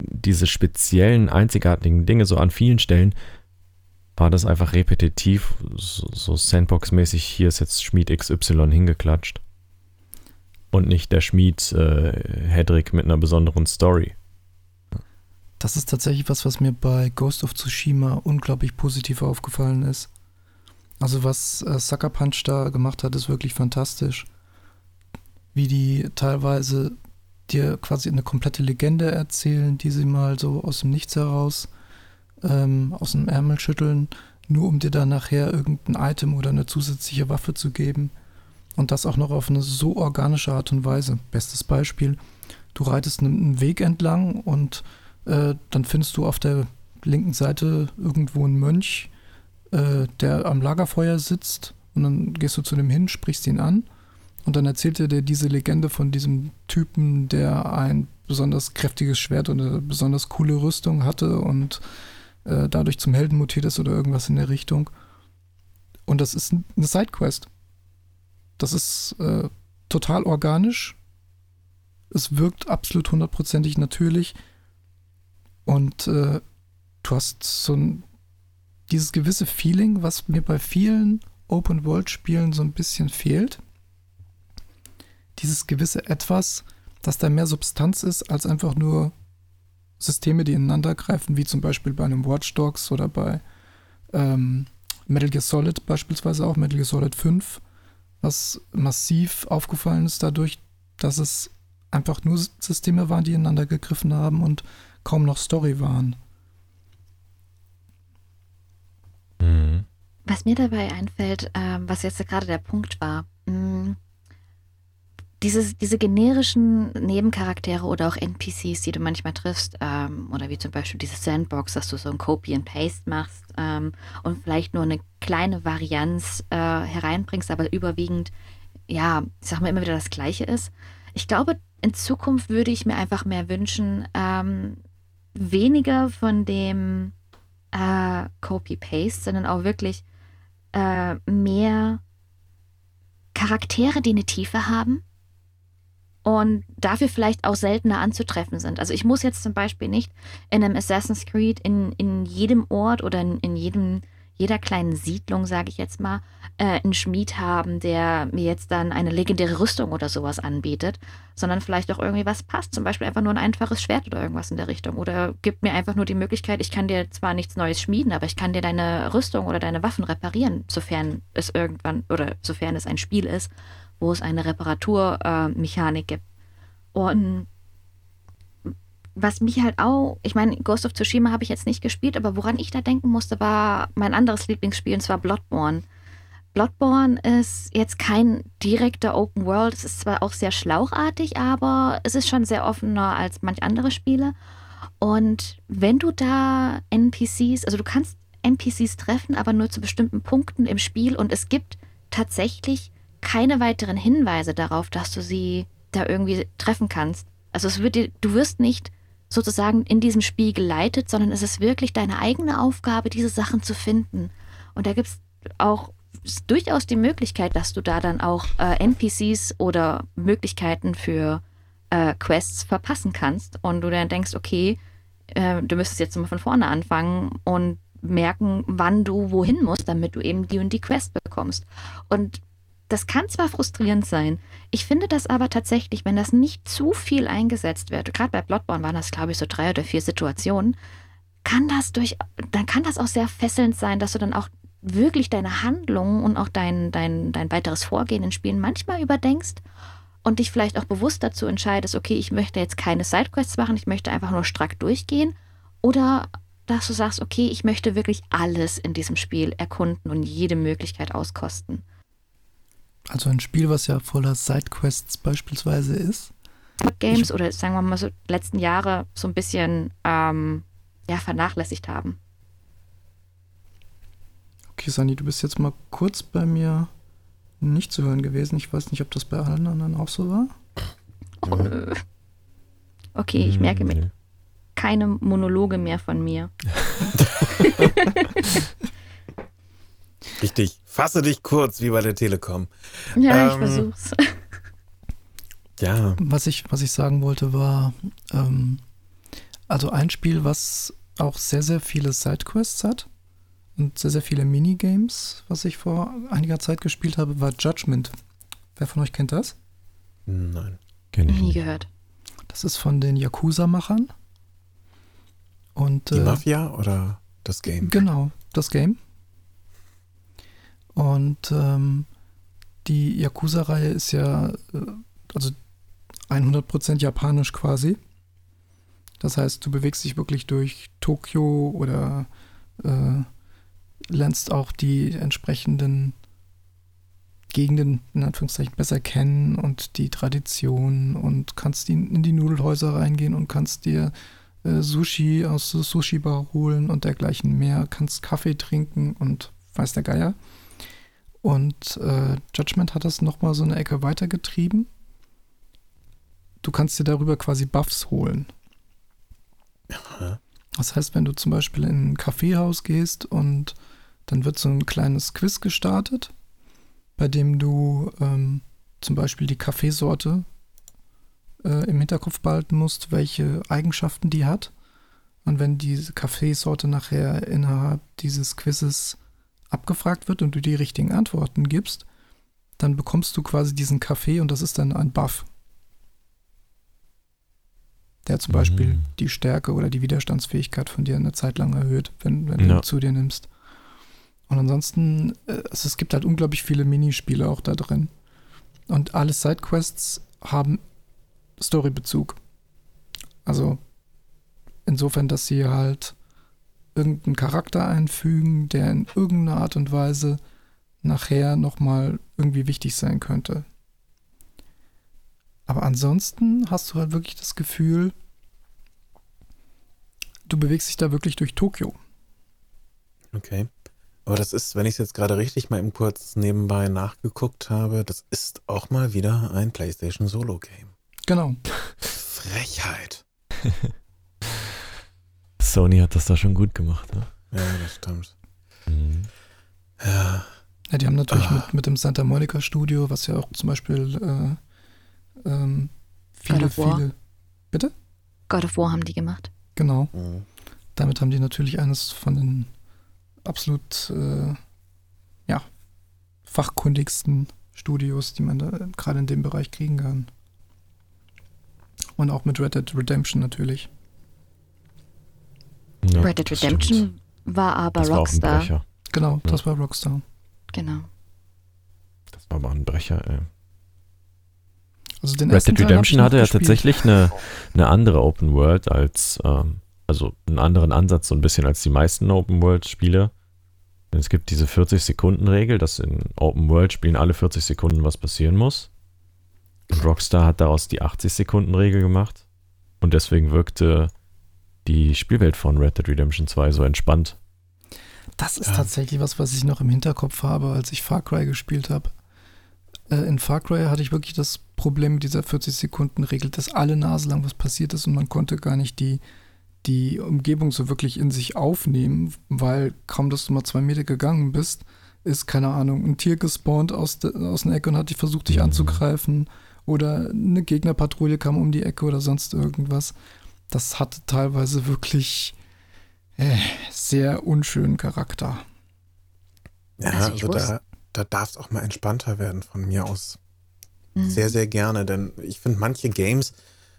Speaker 4: diese speziellen, einzigartigen Dinge, so an vielen Stellen war das einfach repetitiv, so, so Sandbox-mäßig, hier ist jetzt Schmied XY hingeklatscht. Und nicht der Schmied äh, Hedrick mit einer besonderen Story.
Speaker 3: Das ist tatsächlich was, was mir bei Ghost of Tsushima unglaublich positiv aufgefallen ist. Also was äh, Sucker Punch da gemacht hat, ist wirklich fantastisch. Wie die teilweise dir quasi eine komplette Legende erzählen, die sie mal so aus dem Nichts heraus ähm, aus dem Ärmel schütteln, nur um dir dann nachher irgendein Item oder eine zusätzliche Waffe zu geben. Und das auch noch auf eine so organische Art und Weise. Bestes Beispiel, du reitest einen Weg entlang und äh, dann findest du auf der linken Seite irgendwo einen Mönch, äh, der am Lagerfeuer sitzt und dann gehst du zu dem hin, sprichst ihn an und dann erzählt er dir diese Legende von diesem Typen, der ein besonders kräftiges Schwert und eine besonders coole Rüstung hatte und äh, dadurch zum Helden mutiert ist oder irgendwas in der Richtung. Und das ist eine Sidequest. Das ist äh, total organisch. Es wirkt absolut hundertprozentig natürlich. Und äh, du hast so ein, dieses gewisse Feeling, was mir bei vielen Open-World-Spielen so ein bisschen fehlt dieses gewisse Etwas, dass da mehr Substanz ist als einfach nur Systeme, die ineinander greifen, wie zum Beispiel bei einem Watch Dogs oder bei ähm, Metal Gear Solid beispielsweise auch, Metal Gear Solid 5, was massiv aufgefallen ist dadurch, dass es einfach nur Systeme waren, die ineinander gegriffen haben und kaum noch Story waren.
Speaker 2: Mhm. Was mir dabei einfällt, äh, was jetzt gerade der Punkt war, mh, mm, dieses, diese generischen Nebencharaktere oder auch NPCs, die du manchmal triffst, ähm, oder wie zum Beispiel diese Sandbox, dass du so ein Copy and Paste machst ähm, und vielleicht nur eine kleine Varianz äh, hereinbringst, aber überwiegend, ja, ich sag mal immer wieder das Gleiche ist. Ich glaube, in Zukunft würde ich mir einfach mehr wünschen, ähm, weniger von dem äh, Copy-Paste, sondern auch wirklich äh, mehr Charaktere, die eine Tiefe haben und dafür vielleicht auch seltener anzutreffen sind. Also ich muss jetzt zum Beispiel nicht in einem Assassin's Creed in, in jedem Ort oder in, in jedem jeder kleinen Siedlung, sage ich jetzt mal, äh, einen Schmied haben, der mir jetzt dann eine legendäre Rüstung oder sowas anbietet, sondern vielleicht auch irgendwie was passt. Zum Beispiel einfach nur ein einfaches Schwert oder irgendwas in der Richtung. Oder gibt mir einfach nur die Möglichkeit, ich kann dir zwar nichts Neues schmieden, aber ich kann dir deine Rüstung oder deine Waffen reparieren, sofern es irgendwann oder sofern es ein Spiel ist, wo es eine Reparaturmechanik äh, gibt. Und was mich halt auch, ich meine, Ghost of Tsushima habe ich jetzt nicht gespielt, aber woran ich da denken musste, war mein anderes Lieblingsspiel, und zwar Bloodborne. Bloodborne ist jetzt kein direkter Open World. Es ist zwar auch sehr schlauchartig, aber es ist schon sehr offener als manch andere Spiele. Und wenn du da NPCs, also du kannst NPCs treffen, aber nur zu bestimmten Punkten im Spiel und es gibt tatsächlich keine weiteren Hinweise darauf, dass du sie da irgendwie treffen kannst. Also es wird dir, du wirst nicht sozusagen in diesem Spiel geleitet, sondern es ist wirklich deine eigene Aufgabe, diese Sachen zu finden. Und da gibt es auch durchaus die Möglichkeit, dass du da dann auch äh, NPCs oder Möglichkeiten für äh, Quests verpassen kannst und du dann denkst, okay, äh, du müsstest jetzt mal von vorne anfangen und merken, wann du wohin musst, damit du eben die und die Quest bekommst. Und das kann zwar frustrierend sein, ich finde das aber tatsächlich, wenn das nicht zu viel eingesetzt wird, gerade bei Bloodborne waren das, glaube ich, so drei oder vier Situationen, kann das durch, dann kann das auch sehr fesselnd sein, dass du dann auch wirklich deine Handlungen und auch dein, dein, dein weiteres Vorgehen in Spielen manchmal überdenkst und dich vielleicht auch bewusst dazu entscheidest, okay, ich möchte jetzt keine Sidequests machen, ich möchte einfach nur strack durchgehen. Oder dass du sagst, okay, ich möchte wirklich alles in diesem Spiel erkunden und jede Möglichkeit auskosten.
Speaker 3: Also ein Spiel, was ja voller Sidequests beispielsweise ist.
Speaker 2: Games ich, oder sagen wir mal so letzten Jahre so ein bisschen ähm, ja, vernachlässigt haben.
Speaker 3: Okay, Sani, du bist jetzt mal kurz bei mir nicht zu hören gewesen. Ich weiß nicht, ob das bei allen anderen auch so war.
Speaker 2: Oh, nö. Okay, ich merke mir keine Monologe mehr von mir.
Speaker 1: Richtig. Fasse dich kurz, wie bei der Telekom.
Speaker 2: Ja, ähm, ich versuch's.
Speaker 3: Ja. Was ich, was ich sagen wollte, war, ähm, also ein Spiel, was auch sehr, sehr viele Sidequests hat und sehr, sehr viele Minigames, was ich vor einiger Zeit gespielt habe, war Judgment. Wer von euch kennt das?
Speaker 1: Nein.
Speaker 2: Kenne ich Nie gehört.
Speaker 3: Das ist von den Yakuza-Machern. Und,
Speaker 1: Die äh, Mafia oder das Game?
Speaker 3: Genau, das Game. Und ähm, die Yakuza-Reihe ist ja äh, also 100% japanisch quasi. Das heißt, du bewegst dich wirklich durch Tokio oder äh, lernst auch die entsprechenden Gegenden in Anführungszeichen besser kennen und die Tradition und kannst in, in die Nudelhäuser reingehen und kannst dir äh, Sushi aus der Sushi-Bar holen und dergleichen mehr, kannst Kaffee trinken und weiß der Geier. Und äh, Judgment hat das nochmal so eine Ecke weitergetrieben. Du kannst dir darüber quasi Buffs holen. Das heißt, wenn du zum Beispiel in ein Kaffeehaus gehst und dann wird so ein kleines Quiz gestartet, bei dem du ähm, zum Beispiel die Kaffeesorte äh, im Hinterkopf behalten musst, welche Eigenschaften die hat. Und wenn diese Kaffeesorte nachher innerhalb dieses Quizzes abgefragt wird und du die richtigen Antworten gibst, dann bekommst du quasi diesen Kaffee und das ist dann ein Buff. Der zum mhm. Beispiel die Stärke oder die Widerstandsfähigkeit von dir eine Zeit lang erhöht, wenn, wenn ja. du zu dir nimmst. Und ansonsten, also es gibt halt unglaublich viele Minispiele auch da drin. Und alle Sidequests haben Storybezug. Also insofern, dass sie halt irgendeinen Charakter einfügen, der in irgendeiner Art und Weise nachher nochmal irgendwie wichtig sein könnte. Aber ansonsten hast du halt wirklich das Gefühl, du bewegst dich da wirklich durch Tokio.
Speaker 1: Okay. Aber das ist, wenn ich es jetzt gerade richtig mal eben kurz nebenbei nachgeguckt habe, das ist auch mal wieder ein PlayStation Solo Game.
Speaker 3: Genau.
Speaker 1: Frechheit.
Speaker 4: Sony hat das da schon gut gemacht. Ne?
Speaker 1: Ja, das stimmt.
Speaker 4: Mhm.
Speaker 1: Ja.
Speaker 3: Ja, die haben natürlich
Speaker 1: Ah.
Speaker 3: mit, mit dem Santa Monica Studio, was ja auch zum Beispiel äh, ähm,
Speaker 2: God
Speaker 3: viele,
Speaker 2: of War.
Speaker 3: viele,
Speaker 2: God of War haben die gemacht.
Speaker 3: genau,
Speaker 1: Mhm.
Speaker 3: damit haben die natürlich eines von den absolut äh, ja, fachkundigsten Studios, die man da gerade in dem Bereich kriegen kann. Und auch mit Red Dead Redemption natürlich.
Speaker 4: Ja,
Speaker 2: Red Dead Redemption
Speaker 4: stimmt.
Speaker 2: war aber
Speaker 4: Das war auch ein
Speaker 2: Rockstar.
Speaker 4: Brecher.
Speaker 3: Genau,
Speaker 4: Ja.
Speaker 3: das war Rockstar.
Speaker 2: Genau.
Speaker 4: Das war aber ein Brecher, ey.
Speaker 3: Also den
Speaker 4: Red Dead Redemption hatte ja tatsächlich eine, eine andere Open World als, ähm, also einen anderen Ansatz so ein bisschen als die meisten Open World Spiele. Denn es gibt diese 40 Sekunden Regel, dass in Open World Spielen alle 40 Sekunden was passieren muss. Und Rockstar hat daraus die 80 Sekunden Regel gemacht. Und deswegen wirkte die Spielwelt von Red Dead Redemption 2 so entspannt.
Speaker 3: Das ist
Speaker 1: Ja.
Speaker 3: tatsächlich was, was ich noch im Hinterkopf habe, als ich Far Cry gespielt habe. Äh, in Far Cry hatte ich wirklich das Problem mit dieser 40-Sekunden-Regel, dass alle Nase lang was passiert ist und man konnte gar nicht die, die Umgebung so wirklich in sich aufnehmen, weil kaum, dass du mal zwei Meter gegangen bist, ist, keine Ahnung, ein Tier gespawnt aus, de, aus einer Ecke und hat dich versucht, dich
Speaker 4: Mhm.
Speaker 3: anzugreifen oder eine Gegnerpatrouille kam um die Ecke oder sonst irgendwas. Das hatte teilweise wirklich äh, sehr unschönen Charakter.
Speaker 1: Ja,
Speaker 2: Also
Speaker 1: also da, da darf es auch mal entspannter werden von mir aus.
Speaker 2: Mhm.
Speaker 1: Sehr, sehr gerne, denn ich finde manche Games,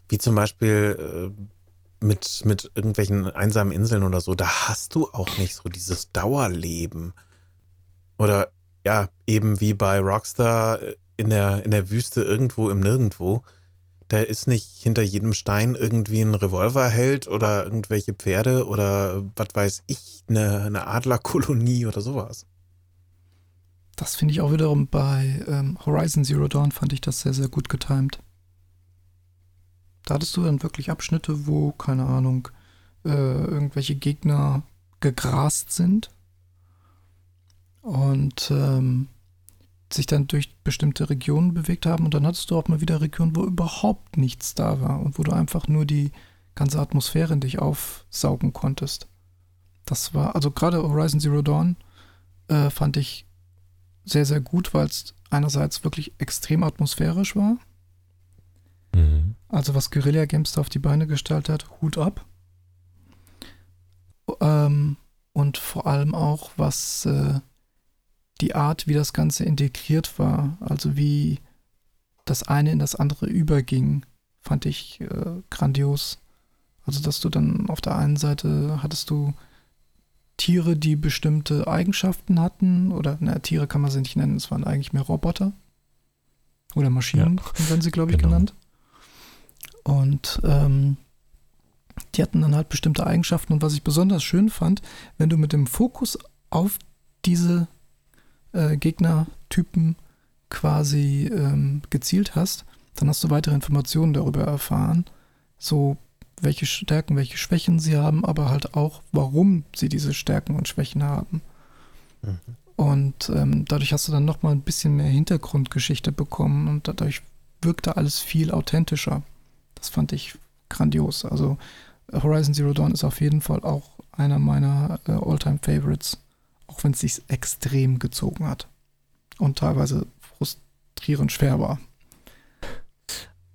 Speaker 1: wie zum Beispiel äh, mit, mit irgendwelchen einsamen Inseln oder so, da hast du auch nicht so dieses Dauerleben. Oder ja, eben wie bei Rockstar äh, in der, in der Wüste irgendwo im Nirgendwo. Da ist nicht hinter jedem Stein irgendwie ein Revolverheld oder irgendwelche Pferde oder was weiß ich, eine, eine Adlerkolonie oder sowas.
Speaker 3: Das finde ich auch wiederum bei ähm, Horizon Zero Dawn fand ich das sehr, sehr gut getimt. Da hattest du dann wirklich Abschnitte, wo, keine Ahnung, äh, irgendwelche Gegner gegrast sind und ähm, sich dann durch bestimmte Regionen bewegt haben und dann hattest du auch mal wieder Regionen, wo überhaupt nichts da war und wo du einfach nur die ganze Atmosphäre in dich aufsaugen konntest. Das war, also gerade Horizon Zero Dawn äh, fand ich sehr, sehr gut, weil es einerseits wirklich extrem atmosphärisch war.
Speaker 4: Mhm.
Speaker 3: Also was Guerilla Games da auf die Beine gestellt hat, Hut ab. Ähm, und vor allem auch, was äh, die Art, wie das Ganze integriert war, also wie das eine in das andere überging, fand ich äh, grandios. Also dass du dann auf der einen Seite hattest du Tiere, die bestimmte Eigenschaften hatten, oder na, Tiere kann man sie nicht nennen, es waren eigentlich mehr Roboter. Oder Maschinen, werden sie, glaube ich,
Speaker 4: genau.
Speaker 3: genannt. Und ähm, die hatten dann halt bestimmte Eigenschaften. Und was ich besonders schön fand, wenn du mit dem Fokus auf diese äh, Gegnertypen quasi ähm, gezielt hast, dann hast du weitere Informationen darüber erfahren. So welche Stärken, welche Schwächen sie haben, aber halt auch, warum sie diese Stärken und Schwächen haben.
Speaker 1: Mhm.
Speaker 3: Und ähm, dadurch hast du dann nochmal ein bisschen mehr Hintergrundgeschichte bekommen und dadurch wirkte alles viel authentischer. Das fand ich grandios. Also Horizon Zero Dawn ist auf jeden Fall auch einer meiner äh, All-Time Favorites, auch wenn es sich extrem gezogen hat und teilweise frustrierend schwer war.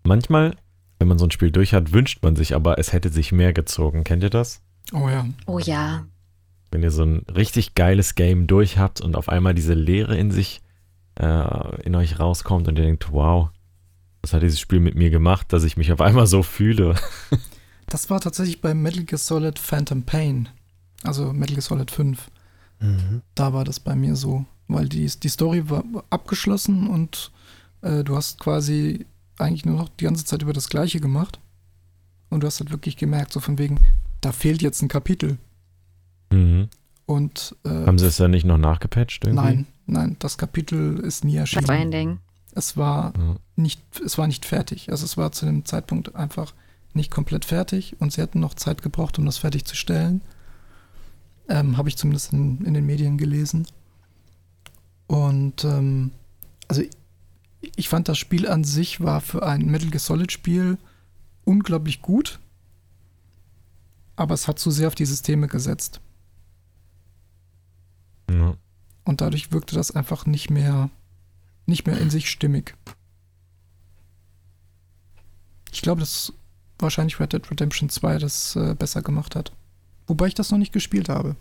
Speaker 4: Manchmal, wenn man so ein Spiel durch hat, wünscht man sich aber, es hätte sich mehr gezogen. Kennt ihr das?
Speaker 3: Oh ja.
Speaker 2: Oh ja.
Speaker 4: Wenn ihr so ein richtig geiles Game durch habt und auf einmal diese Leere in sich, äh, in euch rauskommt und ihr denkt, wow, was hat dieses Spiel mit mir gemacht, dass ich mich auf einmal so fühle?
Speaker 3: Das war tatsächlich bei Metal Gear Solid Phantom Pain, also Metal Gear Solid 5.
Speaker 1: Mhm.
Speaker 3: Da war das bei mir so, weil die, die Story war abgeschlossen und äh, du hast quasi eigentlich nur noch die ganze Zeit über das Gleiche gemacht. Und du hast halt wirklich gemerkt, so von wegen, da fehlt jetzt ein Kapitel.
Speaker 4: Mhm.
Speaker 3: Und äh,
Speaker 4: Haben sie es dann nicht noch nachgepatcht irgendwie?
Speaker 3: nein, nein, das Kapitel ist nie erschienen.
Speaker 2: Das Ending.
Speaker 3: Es war
Speaker 4: Ja.
Speaker 3: nicht, es war nicht fertig. Also es war zu dem Zeitpunkt einfach nicht komplett fertig und sie hätten noch Zeit gebraucht, um das fertigzustellen. Ähm, Habe ich zumindest in, in den Medien gelesen. Und ähm, also ich, ich fand das Spiel an sich war für ein Metal Gear Solid Spiel unglaublich gut, aber es hat zu sehr auf die Systeme gesetzt.
Speaker 4: Ja.
Speaker 3: Und dadurch wirkte das einfach nicht mehr, nicht mehr in sich stimmig. Ich glaube, dass wahrscheinlich Red Dead Redemption 2 das äh, besser gemacht hat. Wobei ich das noch nicht gespielt habe.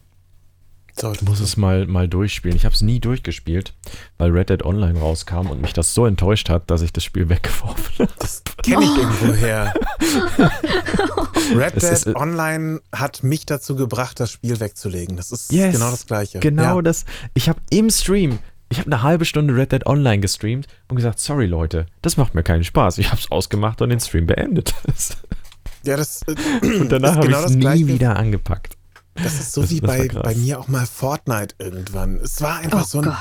Speaker 1: So,
Speaker 4: Ich muss es mal, mal durchspielen. Ich habe es nie durchgespielt, weil Red Dead Online rauskam und mich das so enttäuscht hat, dass ich das Spiel weggeworfen habe.
Speaker 1: Das kenne ich irgendwoher. Red Dead
Speaker 4: ist, äh,
Speaker 1: Online hat mich dazu gebracht, das Spiel wegzulegen. Das ist
Speaker 4: Yes,
Speaker 1: genau das Gleiche.
Speaker 4: Genau
Speaker 1: Ja.
Speaker 4: das. Ich habe im Stream, ich habe eine halbe Stunde Red Dead Online gestreamt und gesagt, sorry Leute, das macht mir keinen Spaß. Ich habe es ausgemacht und den Stream beendet.
Speaker 1: Ja, das, äh,
Speaker 4: Und danach
Speaker 1: ist
Speaker 4: habe
Speaker 1: genau
Speaker 4: ich
Speaker 1: das
Speaker 4: es nie
Speaker 1: Gleiche.
Speaker 4: wieder angepackt.
Speaker 1: Das ist so
Speaker 4: Das-
Speaker 1: wie bei, bei mir auch mal Fortnite irgendwann. Es war einfach
Speaker 2: Oh
Speaker 1: so ein.
Speaker 2: Gott.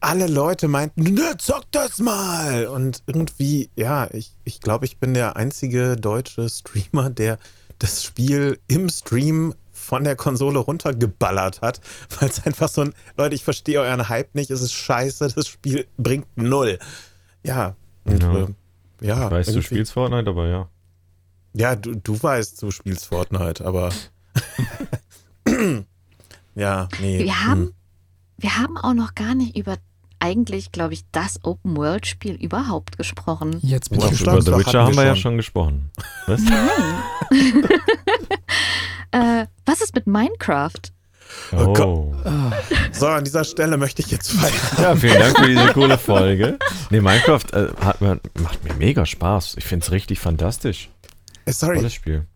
Speaker 1: Alle Leute meinten, ne, zock das mal. Und irgendwie, ja, ich, ich glaube, ich bin der einzige deutsche Streamer, der das Spiel im Stream von der Konsole runtergeballert hat, weil es einfach so ein, Leute, ich verstehe euren Hype nicht, es ist scheiße, das Spiel bringt null. Ja, und,
Speaker 4: Ja.
Speaker 1: äh, ja.
Speaker 4: Ich weiß, du
Speaker 1: irgendwie-
Speaker 4: spielst Fortnite, aber ja.
Speaker 1: Ja, du, du weißt, du spielst Fortnite, aber. ja, nee.
Speaker 2: Wir
Speaker 1: hm.
Speaker 2: haben, wir haben auch noch gar nicht über eigentlich, glaube ich, das Open-World-Spiel überhaupt gesprochen.
Speaker 3: Jetzt bin
Speaker 1: Wow.
Speaker 3: ich
Speaker 4: Über. The Witcher haben
Speaker 1: wir
Speaker 4: wir ja
Speaker 1: schon.
Speaker 4: schon gesprochen. Was?
Speaker 2: Nein. äh, was ist mit Minecraft?
Speaker 1: Oh Gott.
Speaker 4: Oh.
Speaker 1: So, an dieser Stelle möchte ich jetzt feiern.
Speaker 4: Ja, vielen Dank für diese coole Folge. Nee, Minecraft äh, hat, macht mir mega Spaß. Ich finde es richtig fantastisch.
Speaker 1: Äh, Sorry,
Speaker 4: Tolles Spiel.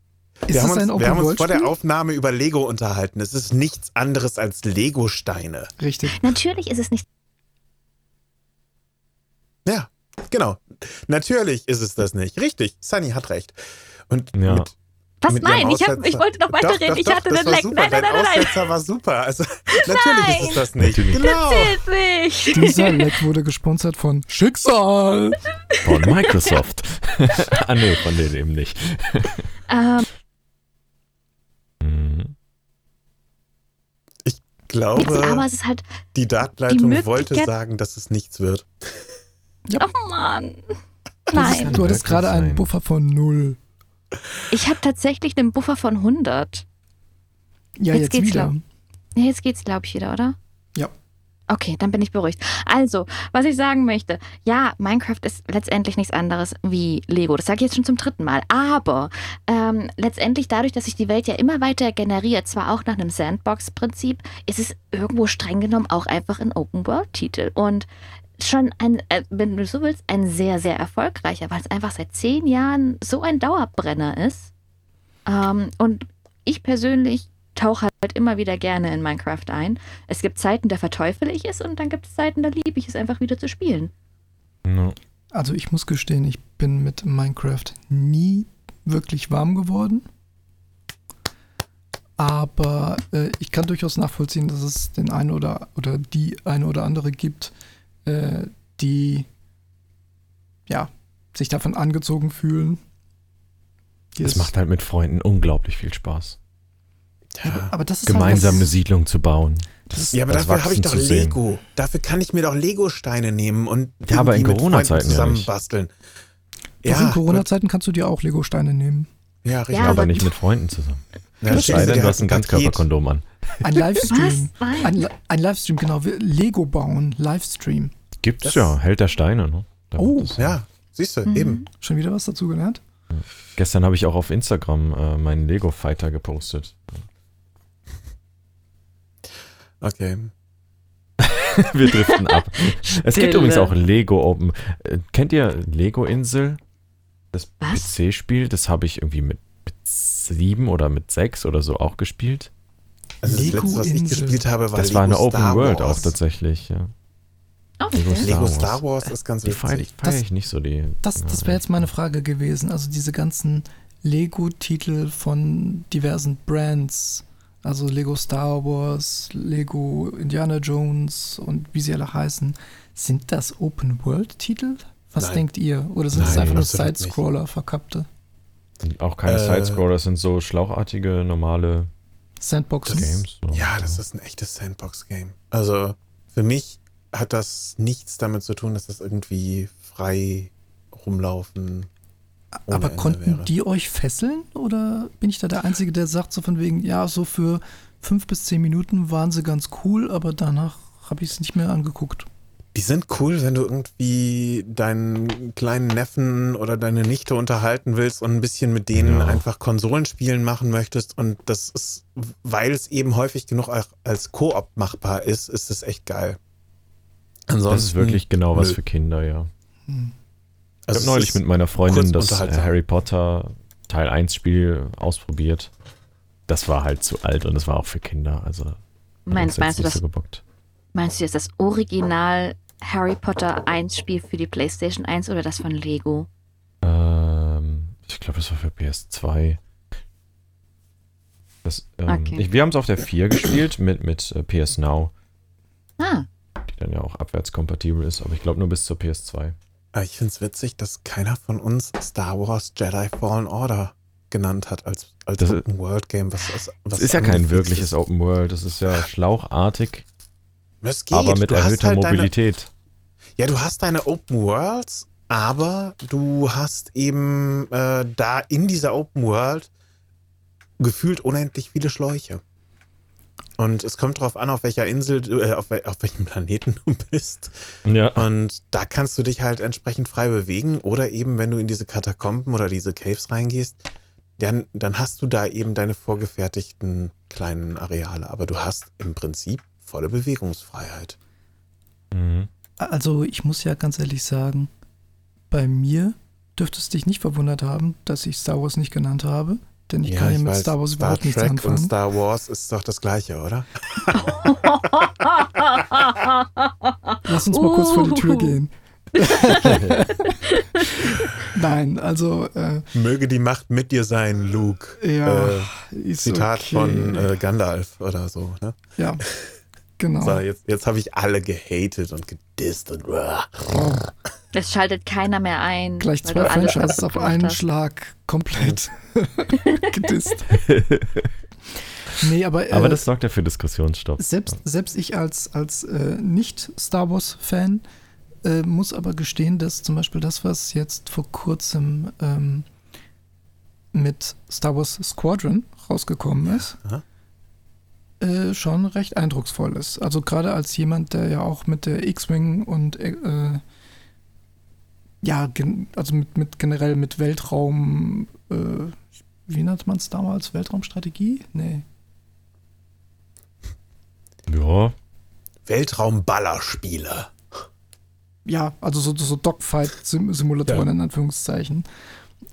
Speaker 3: ist
Speaker 1: wir haben, uns, wir haben uns vor der? Aufnahme über Lego unterhalten. Es ist nichts anderes als Lego-Steine.
Speaker 3: Richtig.
Speaker 2: Natürlich ist es nicht.
Speaker 1: Ja, genau. Natürlich ist es das nicht. Richtig, Sunny hat recht. Und
Speaker 4: Ja.
Speaker 1: mit,
Speaker 2: Was? Nein, ich, hab, ich wollte noch weiterreden.
Speaker 1: doch,
Speaker 2: ich hatte
Speaker 1: das
Speaker 2: den
Speaker 1: war
Speaker 2: Leck.
Speaker 1: super.
Speaker 2: Nein, nein, nein, nein, nein.
Speaker 1: Aussetzer war super. Also, natürlich ist es das nicht.
Speaker 4: Natürlich.
Speaker 1: Genau.
Speaker 2: Zählt nicht.
Speaker 3: Dieser Leck wurde gesponsert von Schicksal.
Speaker 4: Von Microsoft. ah, nee, von denen eben nicht.
Speaker 2: Ähm,
Speaker 4: Mhm.
Speaker 1: glaube,
Speaker 2: aber es ist halt.
Speaker 1: die Dartleitung
Speaker 2: die
Speaker 1: wollte sagen, dass es nichts wird.
Speaker 2: Oh Mann.
Speaker 3: Das
Speaker 2: Nein.
Speaker 3: du hattest gerade einen. Buffer von null.
Speaker 2: Ich habe tatsächlich einen Buffer von 100.
Speaker 3: Ja,
Speaker 2: Jetzt
Speaker 3: jetzt,
Speaker 2: geht's
Speaker 3: wieder.
Speaker 2: Ja, jetzt geht's, glaube ich, wieder, oder?
Speaker 3: Ja.
Speaker 2: Okay, dann bin ich beruhigt. Also, was ich sagen möchte, ja, Minecraft ist letztendlich nichts anderes wie Lego. Das sage ich jetzt schon zum dritten Mal. Aber ähm, letztendlich dadurch, dass sich die Welt ja immer weiter generiert, zwar auch nach einem Sandbox-Prinzip, ist es irgendwo streng genommen auch einfach ein Open-World-Titel. Und schon ein, äh, wenn du so willst, ein sehr, sehr erfolgreicher, weil es einfach seit zehn Jahren so ein Dauerbrenner ist. Ähm, und ich persönlich tauche halt immer wieder gerne in Minecraft ein. Es gibt Zeiten, da verteufel ich es und dann gibt es Zeiten, da liebe ich es einfach wieder zu spielen.
Speaker 4: Ja.
Speaker 3: Also ich muss gestehen, ich bin mit Minecraft nie wirklich warm geworden. Aber äh, ich kann durchaus nachvollziehen, dass es den einen oder, oder die eine oder andere gibt, äh, die ja, sich davon angezogen fühlen.
Speaker 4: Es- macht halt mit Freunden unglaublich viel Spaß.
Speaker 1: Ja,
Speaker 3: aber das ist
Speaker 4: Gemeinsam eine
Speaker 3: halt
Speaker 4: Siedlung zu bauen. Das,
Speaker 1: ja aber
Speaker 4: das
Speaker 1: dafür habe ich doch
Speaker 4: zu sehen.
Speaker 1: Lego. Dafür kann ich mir doch Lego-Steine nehmen und
Speaker 4: Ja, aber in Corona-Zeiten ja
Speaker 1: zusammenbasteln.
Speaker 3: was. Doch in Corona-Zeiten kannst du dir auch Lego-Steine nehmen.
Speaker 1: Ja, richtig.
Speaker 2: Ja,
Speaker 4: aber
Speaker 2: aber-
Speaker 4: nicht mit Freunden zusammen.
Speaker 1: Ja,
Speaker 4: Es sei denn, du hast ein. Ganzkörperkondom an.
Speaker 3: Ein Livestream. Ein, ein Livestream, genau. Lego bauen, Livestream.
Speaker 4: Gibt's
Speaker 1: Das-
Speaker 4: ja, Held der Steine, ne? Da
Speaker 3: Oh,
Speaker 4: das-
Speaker 1: Ja, siehst du,
Speaker 2: Mhm.
Speaker 1: eben.
Speaker 3: Schon wieder was dazu gelernt?
Speaker 4: Gestern habe ich auch auf Instagram äh, meinen Lego Fighter gepostet.
Speaker 1: Okay.
Speaker 4: Wir driften ab. Es gibt übrigens auch Lego Open. Äh, kennt ihr Lego Insel? Das? PC-Spiel, das habe ich irgendwie mit, mit sieben oder mit sechs oder so auch gespielt.
Speaker 1: Also das
Speaker 3: Lego
Speaker 1: letzte, was ich gespielt habe, war
Speaker 4: das
Speaker 1: Lego
Speaker 4: war eine
Speaker 1: Star
Speaker 4: Open World
Speaker 1: Wars.
Speaker 4: auch tatsächlich, ja.
Speaker 2: Oh,
Speaker 4: Lego
Speaker 2: okay.
Speaker 4: Star
Speaker 1: Lego
Speaker 4: Wars.
Speaker 1: Star Wars ist ganz
Speaker 4: Die feiere
Speaker 1: witzig.
Speaker 4: ich, feier
Speaker 3: Das-
Speaker 4: ich nicht so die.
Speaker 3: Das, das wäre jetzt meine Frage gewesen. Also diese ganzen Lego-Titel von diversen Brands. Also Lego Star Wars, Lego Indiana Jones und wie sie alle heißen. Sind das Open-World-Titel Was
Speaker 1: Nein.
Speaker 3: denkt ihr? Oder sind es einfach nur. Side-Scroller, verkappte?
Speaker 4: Sind auch keine
Speaker 1: Äh,
Speaker 4: Sidescroller, das sind so schlauchartige, normale
Speaker 3: Sandboxen?
Speaker 1: Das-
Speaker 4: Games. So.
Speaker 1: Ja, das ist ein echtes Sandbox-Game. Also für mich hat das nichts damit zu tun, dass das irgendwie frei rumlaufen. ohne
Speaker 3: Aber
Speaker 1: Ende
Speaker 3: konnten
Speaker 1: wäre.
Speaker 3: die euch fesseln? Oder bin ich da der Einzige, der sagt so von wegen, ja, so für fünf bis zehn Minuten waren sie ganz cool, aber danach habe ich es nicht mehr angeguckt.
Speaker 1: Die sind cool, wenn du irgendwie deinen kleinen Neffen oder deine Nichte unterhalten willst und ein bisschen mit denen
Speaker 4: Ja.
Speaker 1: einfach Konsolenspielen machen möchtest. Und das ist, weil es eben häufig genug auch als Koop machbar ist, ist es echt geil. Ansonsten,
Speaker 4: Das ist wirklich genau was
Speaker 1: nö.
Speaker 4: für Kinder, ja.
Speaker 3: Hm.
Speaker 4: Ich
Speaker 1: also
Speaker 4: habe
Speaker 1: es
Speaker 4: neulich mit meiner Freundin das äh. Harry Potter Teil 1 Spiel ausprobiert. Das war halt zu alt und es war auch für Kinder. Also
Speaker 2: Meinst, meinst, du das,
Speaker 4: so gebockt.
Speaker 2: Meinst du jetzt das Original Harry Potter 1 Spiel für die PlayStation 1 oder das von Lego?
Speaker 4: Ähm, ich glaube, das war für PS2. Das, ähm,
Speaker 2: Okay.
Speaker 4: ich, wir haben es auf der 4 gespielt mit, mit äh, PS Now,
Speaker 2: Ah,
Speaker 4: die dann ja auch abwärtskompatibel ist, aber ich glaube nur bis zur PS2.
Speaker 1: Aber ich finde es witzig, dass keiner von uns Star Wars Jedi Fallen Order genannt hat als, als
Speaker 4: Das ist-
Speaker 1: Open World Game. Was, was, was
Speaker 4: Das ist ja kein wirkliches
Speaker 1: ist.
Speaker 4: Open World, das ist ja schlauchartig,
Speaker 1: Es geht.
Speaker 4: aber mit
Speaker 1: Du
Speaker 4: erhöhter
Speaker 1: halt deine-
Speaker 4: Mobilität.
Speaker 1: Ja, du hast deine Open Worlds, aber du hast eben äh, da in dieser Open World gefühlt unendlich viele Schläuche. Und es kommt drauf an, auf welcher Insel, du- äh, auf, auf welchem Planeten du bist.
Speaker 4: Ja.
Speaker 1: Und da kannst du dich halt entsprechend frei bewegen. Oder eben, wenn du in diese Katakomben oder diese Caves reingehst, dann, dann hast du da eben deine vorgefertigten kleinen Areale. Aber du hast im Prinzip volle Bewegungsfreiheit.
Speaker 4: Mhm.
Speaker 3: Also ich muss ja ganz ehrlich sagen, bei mir dürfte es dich nicht verwundert haben, dass ich Star Wars nicht genannt habe, denn ich kann ja mit
Speaker 1: weiß,
Speaker 3: Star Wars überhaupt nichts
Speaker 1: Trek
Speaker 3: anfangen.
Speaker 1: und Star Wars ist doch das gleiche, oder?
Speaker 3: Lass uns mal kurz vor die Tür
Speaker 2: Uh.
Speaker 3: gehen. Nein, also äh,
Speaker 1: Möge die Macht mit dir sein, Luke.
Speaker 3: ja,
Speaker 1: Äh, Zitat
Speaker 3: okay.
Speaker 1: von äh, Gandalf oder so. Ne?
Speaker 3: ja, genau.
Speaker 1: So, jetzt jetzt habe ich alle gehatet und gedisst und
Speaker 2: es schaltet keiner mehr ein.
Speaker 3: Gleich zwei Franchises auf einen
Speaker 2: hast.
Speaker 3: Schlag komplett gedisst. Nee, aber, äh,
Speaker 4: Aber das sorgt ja für Diskussionsstoff.
Speaker 3: selbst, selbst ich als, als äh, Nicht-Star Wars-Fan äh, muss aber gestehen, dass zum Beispiel das, was jetzt vor kurzem ähm, mit Star Wars Squadron rausgekommen ist,
Speaker 1: Aha.
Speaker 3: Äh, schon recht eindrucksvoll ist. Also gerade als jemand, der ja auch mit der X-Wing und äh, ja, gen also mit, mit generell mit Weltraum, äh, wie nannte man es damals? Weltraumstrategie? Nee.
Speaker 4: Ja.
Speaker 1: Weltraumballerspiele.
Speaker 3: ja, also so, so Dogfight-Simulatoren
Speaker 1: Ja.
Speaker 3: in Anführungszeichen,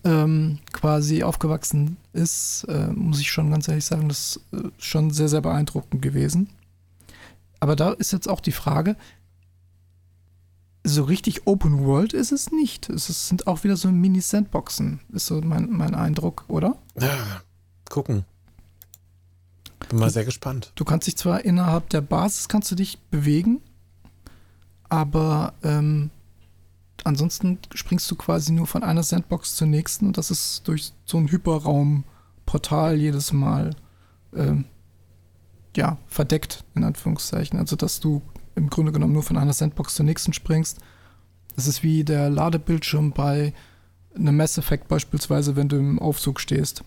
Speaker 3: ähm, quasi aufgewachsen ist, äh, muss ich schon ganz ehrlich sagen, das ist äh, schon sehr, sehr beeindruckend gewesen. Aber da ist jetzt auch die Frage, so richtig Open World ist es nicht. Es sind auch wieder so Mini-Sandboxen, ist so mein, mein Eindruck, oder?
Speaker 1: Ja, gucken. Bin mal sehr gespannt.
Speaker 3: Du kannst dich zwar innerhalb der Basis kannst du dich bewegen, aber ähm, ansonsten springst du quasi nur von einer Sandbox zur nächsten und das ist durch so ein Hyperraumportal jedes Mal ähm, ja, verdeckt, in Anführungszeichen. Also dass du im Grunde genommen nur von einer Sandbox zur nächsten springst. Das ist wie der Ladebildschirm bei einem Mass Effect beispielsweise, wenn du im Aufzug stehst.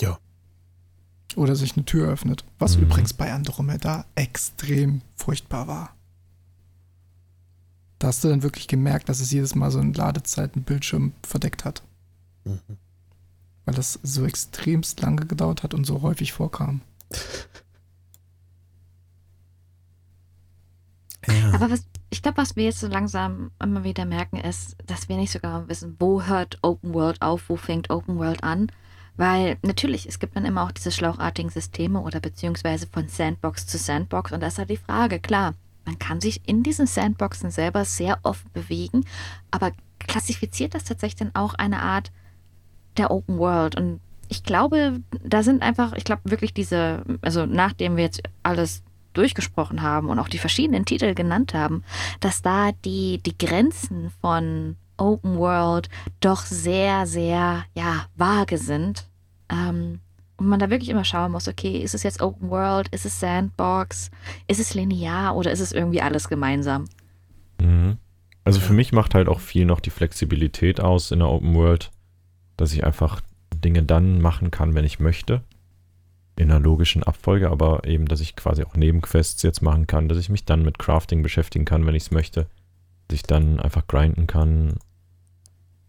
Speaker 1: Ja.
Speaker 3: Oder sich eine Tür öffnet. Was
Speaker 4: Mhm.
Speaker 3: übrigens bei Andromeda extrem furchtbar war. Da hast du dann wirklich gemerkt, dass es jedes Mal so einen Ladezeitenbildschirm verdeckt hat.
Speaker 1: Mhm.
Speaker 3: Weil das so extremst lange gedauert hat und so häufig vorkam.
Speaker 1: Ja.
Speaker 2: Aber was, ich glaube, was wir jetzt so langsam immer wieder merken, ist, dass wir nicht so genau wissen, wo hört Open World auf, wo fängt Open World an. Weil natürlich, es gibt dann immer auch diese schlauchartigen Systeme oder beziehungsweise von Sandbox zu Sandbox. Und das ist halt die Frage, klar, man kann sich in diesen Sandboxen selber sehr oft bewegen, aber klassifiziert das tatsächlich dann auch eine Art der Open World? Und ich glaube, da sind einfach, ich glaube wirklich diese, also nachdem wir jetzt alles durchgesprochen haben und auch die verschiedenen Titel genannt haben, dass da die, die Grenzen von Open World doch sehr, sehr, ja, vage sind. Ähm, und man da wirklich immer schauen muss, okay, ist es jetzt Open World, ist es Sandbox, ist es linear oder ist es irgendwie alles gemeinsam?
Speaker 4: Mhm. Also für mich macht halt auch viel noch die Flexibilität aus in der Open World, dass ich einfach Dinge dann machen kann, wenn ich möchte. In einer logischen Abfolge, aber eben, dass ich quasi auch Nebenquests jetzt machen kann, dass ich mich dann mit Crafting beschäftigen kann, wenn ich es möchte. Dass ich dann einfach grinden kann.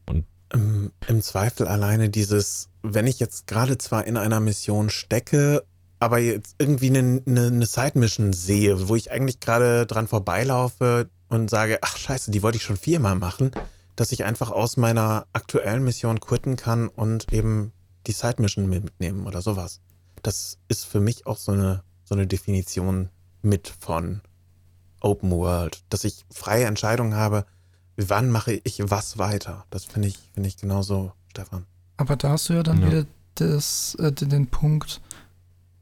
Speaker 1: Und Im, Im Zweifel alleine dieses, wenn ich jetzt gerade zwar in einer Mission stecke, aber jetzt irgendwie eine, eine, eine Side-Mission sehe, wo ich eigentlich gerade dran vorbeilaufe und sage, ach scheiße, die wollte ich schon viermal machen, dass ich einfach aus meiner aktuellen Mission quitten kann und eben die Side-Mission mitnehmen oder sowas. Das ist für mich auch so eine, so eine Definition mit von Open World, dass ich freie Entscheidungen habe, wann mache ich was weiter. Das finde ich, finde ich genauso, Stefan.
Speaker 3: Aber da hast du ja dann ja. wieder das, äh, den Punkt,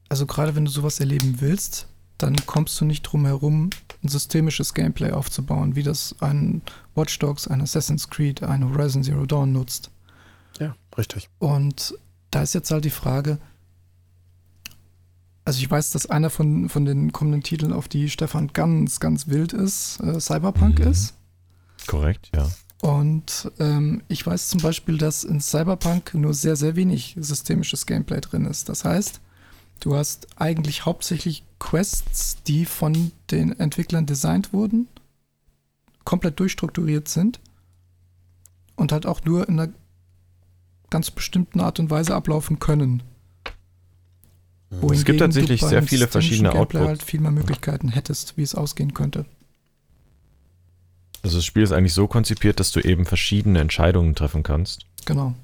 Speaker 3: also gerade wenn du sowas erleben willst, dann kommst du nicht drum herum, ein systemisches Gameplay aufzubauen, wie das ein Watch Dogs, ein Assassin's Creed, ein Horizon Zero Dawn nutzt.
Speaker 1: Ja, richtig.
Speaker 3: Und da ist jetzt halt die Frage, also ich weiß, dass einer von, von den kommenden Titeln, auf die Stefan ganz, ganz wild ist, äh, Cyberpunk mhm. ist.
Speaker 4: Korrekt, ja.
Speaker 3: Und ähm, ich weiß zum Beispiel, dass in Cyberpunk nur sehr, sehr wenig systemisches Gameplay drin ist. Das heißt, du hast eigentlich hauptsächlich Quests, die von den Entwicklern designt wurden, komplett durchstrukturiert sind und halt auch nur in einer ganz bestimmten Art und Weise ablaufen können.
Speaker 4: Wohingegen es gibt tatsächlich sehr viele verschiedene Outputs. halt
Speaker 3: viel mehr Möglichkeiten hättest, wie es ausgehen könnte.
Speaker 4: Also das Spiel ist eigentlich so konzipiert, dass du eben verschiedene Entscheidungen treffen kannst.
Speaker 3: Genau.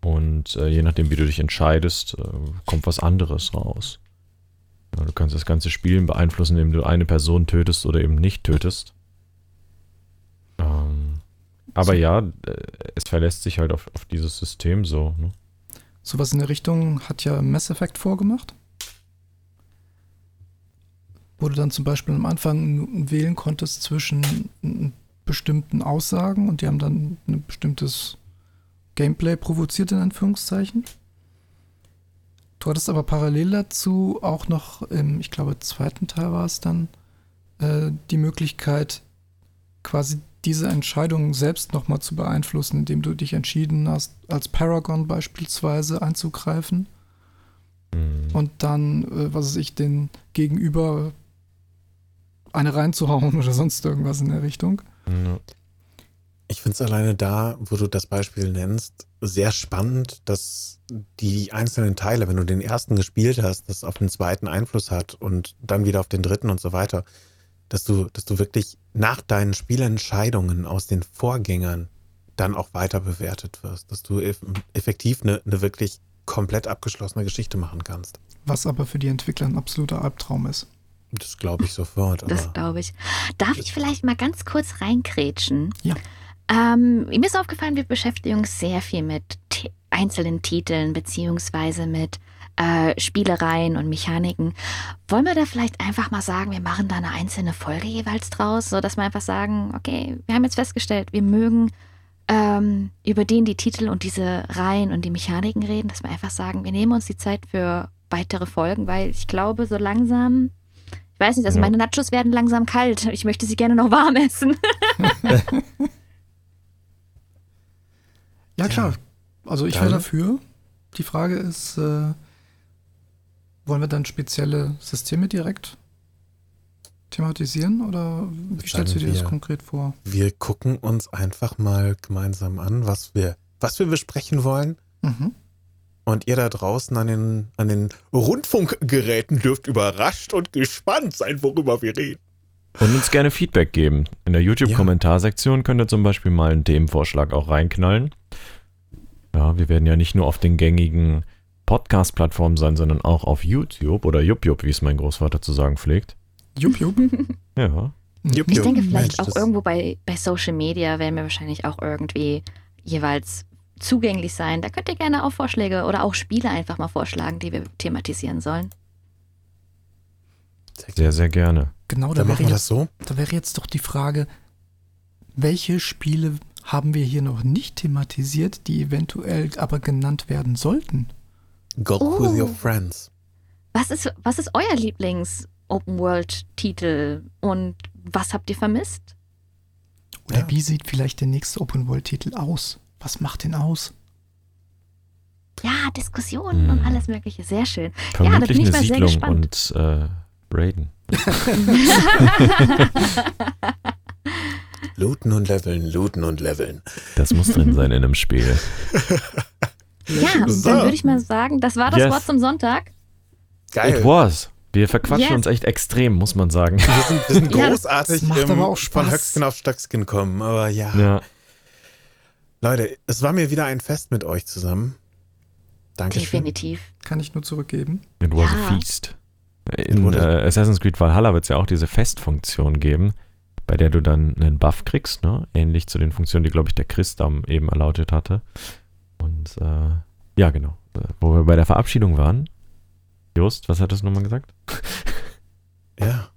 Speaker 4: Und äh, je nachdem, wie du dich entscheidest, äh, kommt was anderes raus. Ja, du kannst das ganze Spiel beeinflussen, indem du eine Person tötest oder eben nicht tötest. Ähm, aber so. ja, äh, es verlässt sich halt auf, auf dieses System so. Ne?
Speaker 3: Sowas in der Richtung hat ja Mass Effect vorgemacht. Wo du dann zum Beispiel am Anfang wählen konntest zwischen bestimmten Aussagen und die haben dann ein bestimmtes Gameplay provoziert, in Anführungszeichen. Du hattest aber parallel dazu auch noch im, ich glaube, zweiten Teil war es dann, äh, die Möglichkeit, quasi diese Entscheidung selbst nochmal zu beeinflussen, indem du dich entschieden hast, als Paragon beispielsweise einzugreifen mhm. und dann, äh, was weiß ich, den Gegenüber eine reinzuhauen oder sonst irgendwas in der Richtung.
Speaker 1: Ich finde es alleine da, wo du das Beispiel nennst, sehr spannend, dass die einzelnen Teile, wenn du den ersten gespielt hast, das auf den zweiten Einfluss hat und dann wieder auf den dritten und so weiter dass du, dass du wirklich nach deinen Spielentscheidungen aus den Vorgängern dann auch weiter bewertet wirst, dass du effektiv eine, eine wirklich komplett abgeschlossene Geschichte machen kannst.
Speaker 3: Was aber für die Entwickler ein absoluter Albtraum ist.
Speaker 1: Das glaube ich sofort.
Speaker 2: Das glaube ich. Darf ich vielleicht mal ganz kurz reinkrätschen?
Speaker 3: Ja.
Speaker 2: Ähm, mir ist aufgefallen, wir beschäftigen uns sehr viel mit einzelnen Titeln beziehungsweise mit äh, Spielereien und Mechaniken. Wollen wir da vielleicht einfach mal sagen, wir machen da eine einzelne Folge jeweils draus, sodass wir einfach sagen, okay, wir haben jetzt festgestellt, wir mögen ähm, über den die Titel und diese Reihen und die Mechaniken reden, dass wir einfach sagen, wir nehmen uns die Zeit für weitere Folgen, weil ich glaube, so langsam, ich weiß nicht, also ja. meine Nachos werden langsam kalt. Ich möchte sie gerne noch warm essen.
Speaker 3: ja, klar. Also ich wäre dafür. Die Frage ist, äh, wollen wir dann spezielle Systeme direkt thematisieren oder wie stellst du dir das konkret vor?
Speaker 1: Wir gucken uns einfach mal gemeinsam an, was wir, was wir besprechen wollen. Mhm. Und ihr da draußen an den, an den Rundfunkgeräten dürft überrascht und gespannt sein, worüber wir reden.
Speaker 4: Und uns gerne Feedback geben. In der YouTube-Kommentarsektion könnt ihr zum Beispiel mal einen Themenvorschlag auch reinknallen. Ja, wir werden ja nicht nur auf den gängigen Podcast-Plattform sein, sondern auch auf YouTube oder YupYup, wie es mein Großvater zu sagen pflegt.
Speaker 3: YupYup?
Speaker 4: ja.
Speaker 2: Jup, ich denke vielleicht Mensch, auch irgendwo bei, bei Social Media werden wir wahrscheinlich auch irgendwie jeweils zugänglich sein. Da könnt ihr gerne auch Vorschläge oder auch Spiele einfach mal vorschlagen, die wir thematisieren sollen.
Speaker 1: Sehr.
Speaker 4: Sehr, gerne.
Speaker 3: Genau, da
Speaker 1: Dann
Speaker 3: wäre, jetzt,
Speaker 1: das so.
Speaker 3: da wäre jetzt doch die Frage, welche Spiele haben wir hier noch nicht thematisiert, die eventuell aber genannt werden sollten?
Speaker 1: Go
Speaker 2: Oh.
Speaker 1: with your friends.
Speaker 2: Was ist, was ist euer Lieblings-Open-World-Titel und was habt ihr vermisst?
Speaker 3: Oder
Speaker 1: Ja.
Speaker 3: wie sieht vielleicht der nächste Open-World-Titel aus? Was macht den aus?
Speaker 2: Ja, Diskussionen und
Speaker 4: Hm.
Speaker 2: alles Mögliche. Sehr schön. Ja, da bin
Speaker 4: Vermutlich
Speaker 2: ich
Speaker 4: eine
Speaker 2: mal sehr
Speaker 4: Siedlung
Speaker 2: gespannt.
Speaker 4: und äh, Raiden.
Speaker 1: Looten und leveln, looten und leveln.
Speaker 4: Das muss drin sein in einem Spiel.
Speaker 2: ja,
Speaker 1: So.
Speaker 2: dann würde ich mal sagen, das war das
Speaker 4: Yes.
Speaker 2: Wort zum Sonntag.
Speaker 1: Geil.
Speaker 4: It was. Wir verquatschen
Speaker 2: Yes.
Speaker 4: uns echt extrem, muss man sagen.
Speaker 1: Wir sind, wir sind
Speaker 2: Ja,
Speaker 1: großartig
Speaker 3: das macht
Speaker 1: im,
Speaker 3: aber auch
Speaker 1: von
Speaker 3: Spaß.
Speaker 1: Höchstgen auf Stöckskin kommen. Aber ja.
Speaker 4: Ja.
Speaker 1: Leute, es war mir wieder ein Fest mit euch zusammen. Dankeschön.
Speaker 2: Definitiv.
Speaker 3: Kann ich nur zurückgeben.
Speaker 4: It was
Speaker 2: Ja.
Speaker 4: a feast. In äh, Assassin's Creed Valhalla wird es ja auch diese Festfunktion geben, bei der du dann einen Buff kriegst, ne? ähnlich zu den Funktionen, die, glaube ich, der Chris da eben erlautet hatte. Und äh, ja, genau. Äh, Wo wir bei der Verabschiedung waren. Jost, was hattest du nochmal gesagt?
Speaker 1: Ja.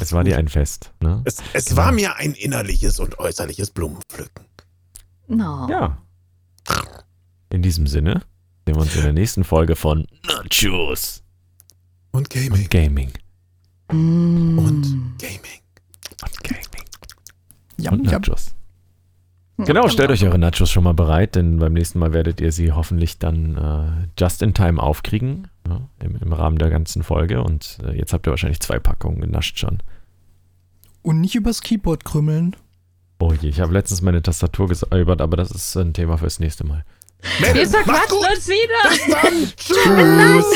Speaker 4: Es war
Speaker 1: gut.
Speaker 4: dir ein Fest. Ne?
Speaker 1: Es, es
Speaker 4: Genau.
Speaker 1: war mir ein innerliches und äußerliches Blumenpflücken.
Speaker 2: No.
Speaker 4: Ja. In diesem Sinne sehen wir uns in der nächsten Folge von Nachos
Speaker 1: Und Gaming.
Speaker 4: und Gaming.
Speaker 2: Mm.
Speaker 1: Und Gaming.
Speaker 4: Und Gaming.
Speaker 3: Ja,
Speaker 4: Und. Nachos. Genau, stellt euch eure Nachos schon mal bereit, denn beim nächsten Mal werdet ihr sie hoffentlich dann äh, just in time aufkriegen, ja, im, im Rahmen der ganzen Folge. Und äh, jetzt habt ihr wahrscheinlich zwei Packungen genascht schon.
Speaker 3: Und nicht übers Keyboard krümmeln.
Speaker 4: Oh je, ich habe letztens meine Tastatur gesäubert, aber das ist ein Thema fürs nächste Mal.
Speaker 2: Wir verquatschen uns wieder.
Speaker 1: Bis dann. Tschüss.